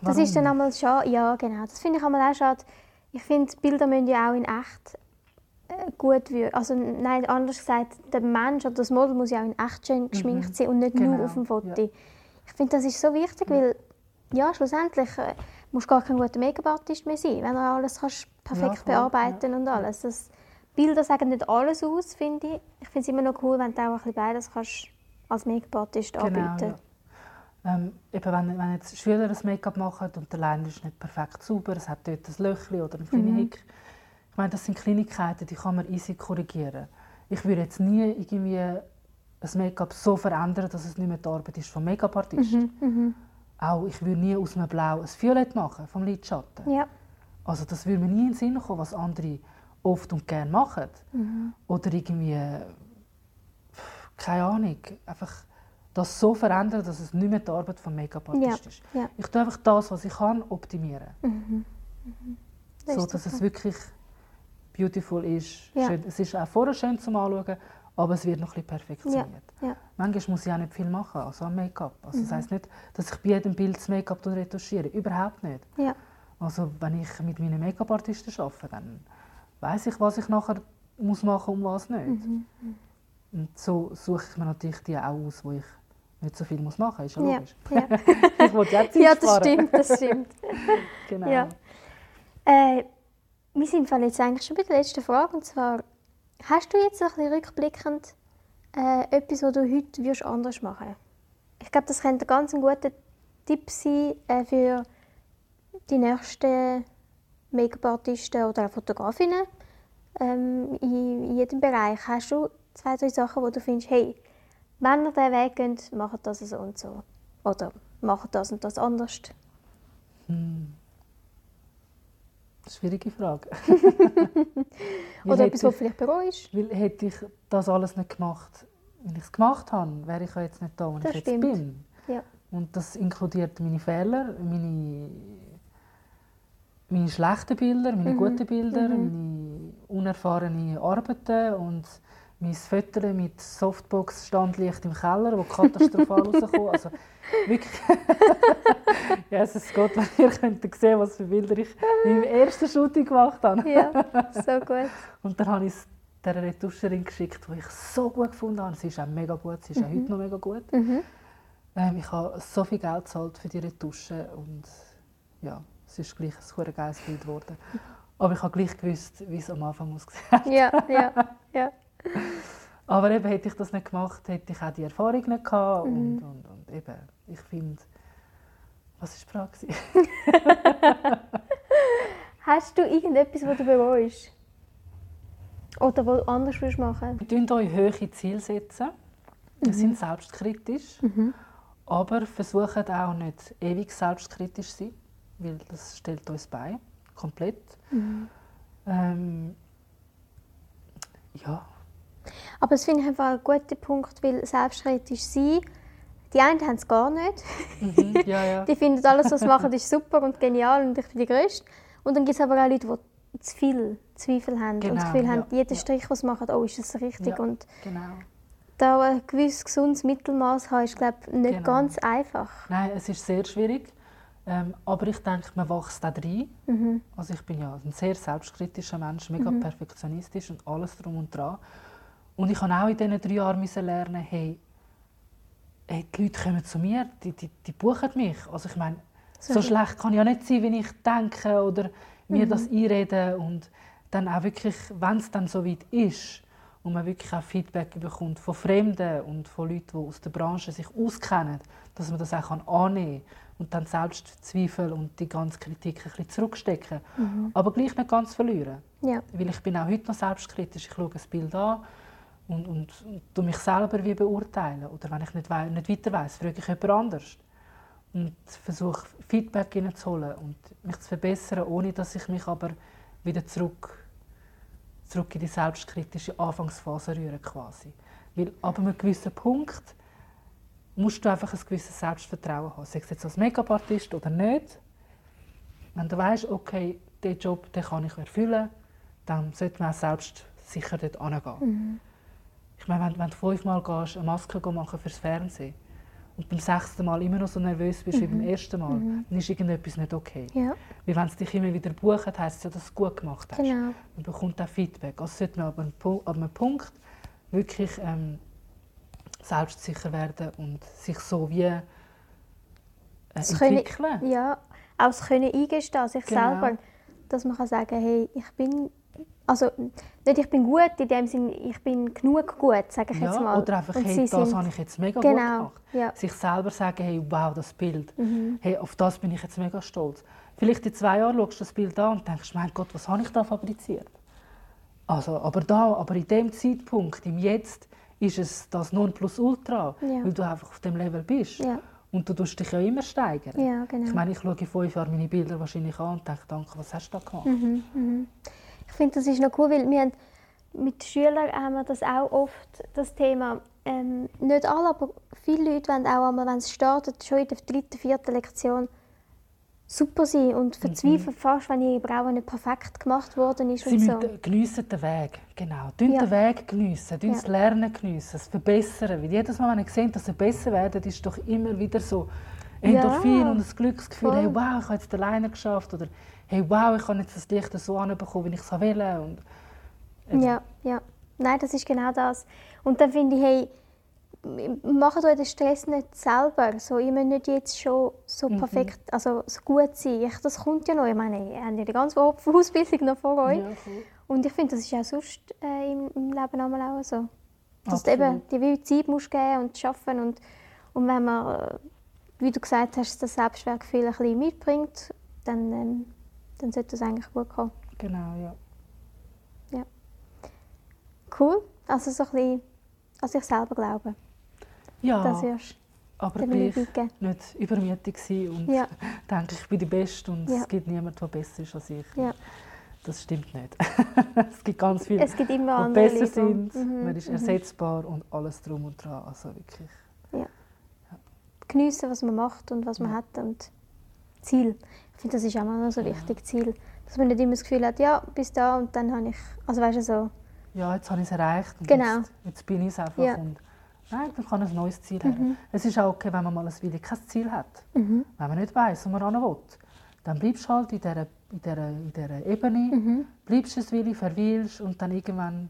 Das ist dann einmal schade. Ja, genau. Das finde ich einmal auch schade. Ich finde, Bilder müssen ja auch in echt äh, gut wirken. Also nein, anders gesagt, der Mensch oder das Model muss ja auch in echt schön mhm. geschminkt mhm. sein und nicht genau. nur auf dem Foto. Ja. Ich finde, das ist so wichtig, ja. weil ja, schlussendlich äh, musst du gar kein guter Make-up-Artist mehr sein, wenn du alles kannst perfekt ja, bearbeiten und alles. Das, Bilder sagen nicht alles aus, finde ich. Ich finde es immer noch cool, wenn du auch ein bisschen beides kannst als Make-up-Artist genau, anbieten ähm, eben wenn, wenn jetzt Schüler ein Make-up machen und der Liner ist nicht perfekt sauber, es hat dort ein Löchchen oder ein kleiner mhm. Hick, Ich meine, das sind Kleinigkeiten, die kann man easy korrigieren. Ich würde jetzt nie irgendwie ein Make-up so verändern, dass es nicht mehr die Arbeit ist vom Make-up-Artisten. Mhm. Mhm. Auch ich würde nie aus einem Blau ein Violett machen, vom Lidschatten. Ja. Also das würde mir nie in den Sinn kommen, was andere oft und gern machen. Mhm. Oder irgendwie, keine Ahnung, einfach das so verändern, dass es nicht mehr die Arbeit vom Make-up-Artist Ja, ist. ja. Ich tue einfach das, was ich kann, optimieren. Mhm. Das so, dass es super. wirklich beautiful ist. Ja. Schön, es ist auch vorher schön zum Anschauen, aber es wird noch ein bisschen perfektioniert. Ja. Manchmal muss ich auch nicht viel machen, also am Make-up. Also Mhm. Das heisst nicht, dass ich bei jedem Bild das Make-up retuschiere. Überhaupt nicht. Also wenn ich mit meinen Make-up-Artisten arbeite, dann weiß ich, was ich nachher muss machen und was nicht. Mhm. Und so suche ich mir natürlich die auch aus, wo ich nicht so viel muss machen muss. Ist ja logisch. Ja. ich will ja Zeit ja, das sparen. stimmt, das stimmt. Genau. Ja. Äh, wir sind jetzt eigentlich schon bei der letzten Frage. Und zwar, hast du jetzt ein bisschen rückblickend äh, etwas, was du heute würdest anders machen Ich glaube, das könnte ein ganz ein guter Tipp sein äh, für die nächsten Make-up-Artisten oder auch Fotografinnen ähm, in, in jedem Bereich. Hast du zwei, drei Sachen, wo du findest, hey, wenn ihr diesen Weg geht, macht das so und so. Oder macht das und das anders. Hm. Schwierige Frage. Oder etwas, was ich- vielleicht bereust. Weil hätte ich das alles nicht gemacht, wenn ich es gemacht habe, wäre ich ja jetzt nicht da, wo Das ich jetzt stimmt. bin. Ja. Und das inkludiert meine Fehler, meine, meine schlechten Bilder, meine Mhm. guten Bilder, Mhm. meine unerfahrenen Arbeiten und mein Foto mit Softbox-Standlicht im Keller, wo katastrophal rauskommt. Also wirklich... ja, es ist Gott, wenn ihr könnt sehen was für Bilder ich in meinem ersten Shooting gemacht habe. Ja, so gut. Und dann habe ich es der Retuscherin geschickt, die ich so gut gefunden habe. Sie ist auch mega gut, sie ist auch heute noch mega gut. Mhm. Ähm, ich habe so viel Geld gezahlt für die Retusche und ja, es ist gleich ein geiles Bild geworden. Aber ich habe gleich gewusst, wie es am Anfang ausgesehen hat. Ja, ja, ja. Aber eben, hätte ich das nicht gemacht, hätte ich auch die Erfahrung nicht gehabt. Mhm. Und, und, und eben, ich finde, was war die Frage? Hast du irgendetwas, was du bereust? Oder was du anders würdest machen? Wir setzen euch hohe Ziele. Setzen. Wir sind selbstkritisch. Mhm. Aber versuchen auch nicht ewig selbstkritisch zu sein, weil das stellt uns bei, komplett. Mhm. Ähm, ja, Aber das finde ich einfach ein guter Punkt, weil selbstkritisch sein, die einen haben es gar nicht. mhm, ja, ja. Die finden, alles, was sie machen, ist super und genial und ich bin die Größte. Und dann gibt es aber auch Leute, die zu viel Zweifel haben und Genau, das Gefühl haben, ja, jeder ja. Strich, den sie machen, oh, ist das richtig? Und genau. da ein gewisses gesundes Mittelmaß haben, ist, glaube ich, nicht Genau. ganz einfach. Nein, es ist sehr schwierig. Ähm, aber ich denke, man wächst auch rein. Mhm. Also ich bin ja ein sehr selbstkritischer Mensch, mega perfektionistisch und alles drum und dran. Und ich habe auch in diesen drei Jahren lernen, hey, hey, die Leute kommen zu mir, die, die, die buchen mich. Also ich meine, so, So. schlecht kann ja nicht sein, wie ich denke oder mir das einreden und dann auch wirklich, wenn es dann so weit ist und man wirklich auch Feedback bekommt von Fremden und von Leuten, die aus der Branche sich auskennen, dass man das auch annehmen kann und dann Selbstzweifel und die ganze Kritik ein bisschen zurückstecken, aber gleich nicht ganz verlieren. Ja. Weil ich bin auch heute noch selbstkritisch. Ich schaue das Bild an und, und, und mich selber wie beurteilen. Oder wenn ich nicht, wei- nicht weiter weiß, frage ich jemand anders. Und versuche Feedback reinzuholen und mich zu verbessern, ohne dass ich mich aber wieder zurück, zurück in die selbstkritische Anfangsphase rühre quasi. Weil ab einem gewissen Punkt musst du einfach ein gewisses Selbstvertrauen haben. Sei es jetzt als Make-up-Artist oder nicht. Wenn du weißt, okay, diesen Job den kann ich erfüllen, dann sollte man auch selbst sicher dort hingehen. Ich meine, wenn, wenn du fünfmal gehst, eine Maske machen fürs Fernsehen und beim sechsten Mal immer noch so nervös bist wie beim ersten Mal, dann ist irgendetwas nicht okay. Ja, Weil wenn es dich immer wieder bucht, heisst es ja, dass du es gut gemacht hast. genau. Man bekommt auch Feedback. Also sollte man ab einem, Pu- ab einem Punkt wirklich ähm, selbstsicher werden und sich so wie äh, Das können- entwickeln. Ja, auch das können eingestehen, sich Genau. selber. Dass man kann sagen hey, ich bin, also nicht ich bin gut, in dem Sinne, ich bin genug gut, sage ich jetzt Ja, mal. oder einfach, Und hey, das habe ich jetzt mega gut Genau, gemacht. ja. Mhm. Sich selber sagen, hey, wow, das Bild. Hey, auf das bin ich jetzt mega stolz. Vielleicht in zwei Jahren schaust du das Bild an und denkst, mein Gott, was habe ich da fabriziert? Also, aber da, aber in dem Zeitpunkt, im Jetzt, ist es das Nonplusultra, Ja. weil du einfach auf dem Level bist. Ja. Und du tust dich ja immer steigern. Ja, genau. Ich meine, ich schaue in fünf Jahren meine Bilder wahrscheinlich an und denke, danke, was hast du da gemacht? Mhm, mhm. Ich finde, das ist noch cool, weil wir haben mit Schülern haben wir das auch oft, das Thema. Ähm, nicht alle, aber viele Leute wollen auch einmal, wenn es startet, schon in der dritten, vierten Lektion super sein und verzweifeln fast, wenn ihre Braue nicht perfekt gemacht worden ist Sie und so. müssen geniessen den Weg, genau. Tun Ja. den Weg geniessen, tun das Ja. Lernen geniessen, es verbessern. Weil jedes Mal, wenn ich sehe, dass sie besser werden, ist doch immer wieder so Endorphin Ja. und das Glücksgefühl, hey, wow, ich habe jetzt alleine geschafft oder hey, wow, ich habe jetzt das Licht so anbekommen, wie ich es will. Und, eben. Ja, ja. Nein, das ist genau das. Und dann finde ich, hey, macht euch den Stress nicht selber. So, ihr müsst nicht jetzt schon so Mhm. perfekt, also so gut sein. Ich, das kommt ja noch. Ich meine, ihr habt ja die ganze Ausbildung noch vor euch. Ja, voll. Und ich finde, das ist auch sonst äh, im, im Leben einmal auch so. Dass du Absolut. eben die wilde Zeit musst geben und schaffen und und wenn man, äh, wie du gesagt hast, das Selbstwertgefühl ein bisschen mitbringt, dann, ähm, dann sollte das eigentlich gut kommen. Genau, ja. Cool. Also so ein bisschen an sich selber glauben. Ja, Das wirst aber gleich nicht übermütig sein und Ja. denke, ich bin die Beste und Ja. es gibt niemanden, der besser ist als ich. Ja. Das stimmt nicht. es gibt ganz viele, Es gibt immer die andere besser Leute. sind. Mhm, Man ist mhm. ersetzbar und alles drum und dran. Also wirklich. Geniessen, was man macht und was man Ja. hat und Ziel. Ich finde, das ist auch mal noch so wichtig, Ziel. Dass man nicht immer das Gefühl hat, ja, bis da und dann habe ich, also weißt du, so, Ja, jetzt habe ich es erreicht und Genau. jetzt, jetzt bin ich es einfach. Ja. Und nein, dann kann ein neues Ziel haben. Es ist auch okay, wenn man mal ein Weile kein Ziel hat. mhm. Wenn man nicht weiss, wo man hin will. Dann bleibst du halt in dieser, in dieser, in dieser Ebene, Mhm. bleibst ein Weile, verweilst und dann irgendwann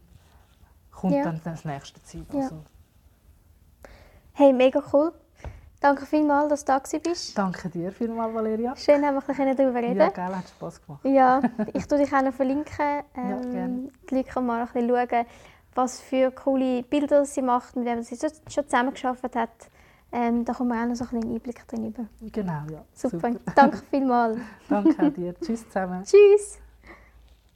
kommt Ja. dann das nächste Ziel. Ja. Also, hey, mega cool. Danke vielmals, dass du da bist. danke dir vielmals, Valeria. Schön, haben wir ein bisschen darüber reden Ja, geil, hat Spass gemacht. Ja, ich tue dich auch noch verlinken. Ja, Ähm, gerne. die Leute können mal ein bisschen schauen, was für coole Bilder sie macht, mit wem sie so- schon zusammengearbeitet hat. Ähm, da kommen wir auch noch so ein bisschen Einblick drin. Genau, ja. Super. Danke vielmals. Danke dir. Tschüss zusammen. Tschüss.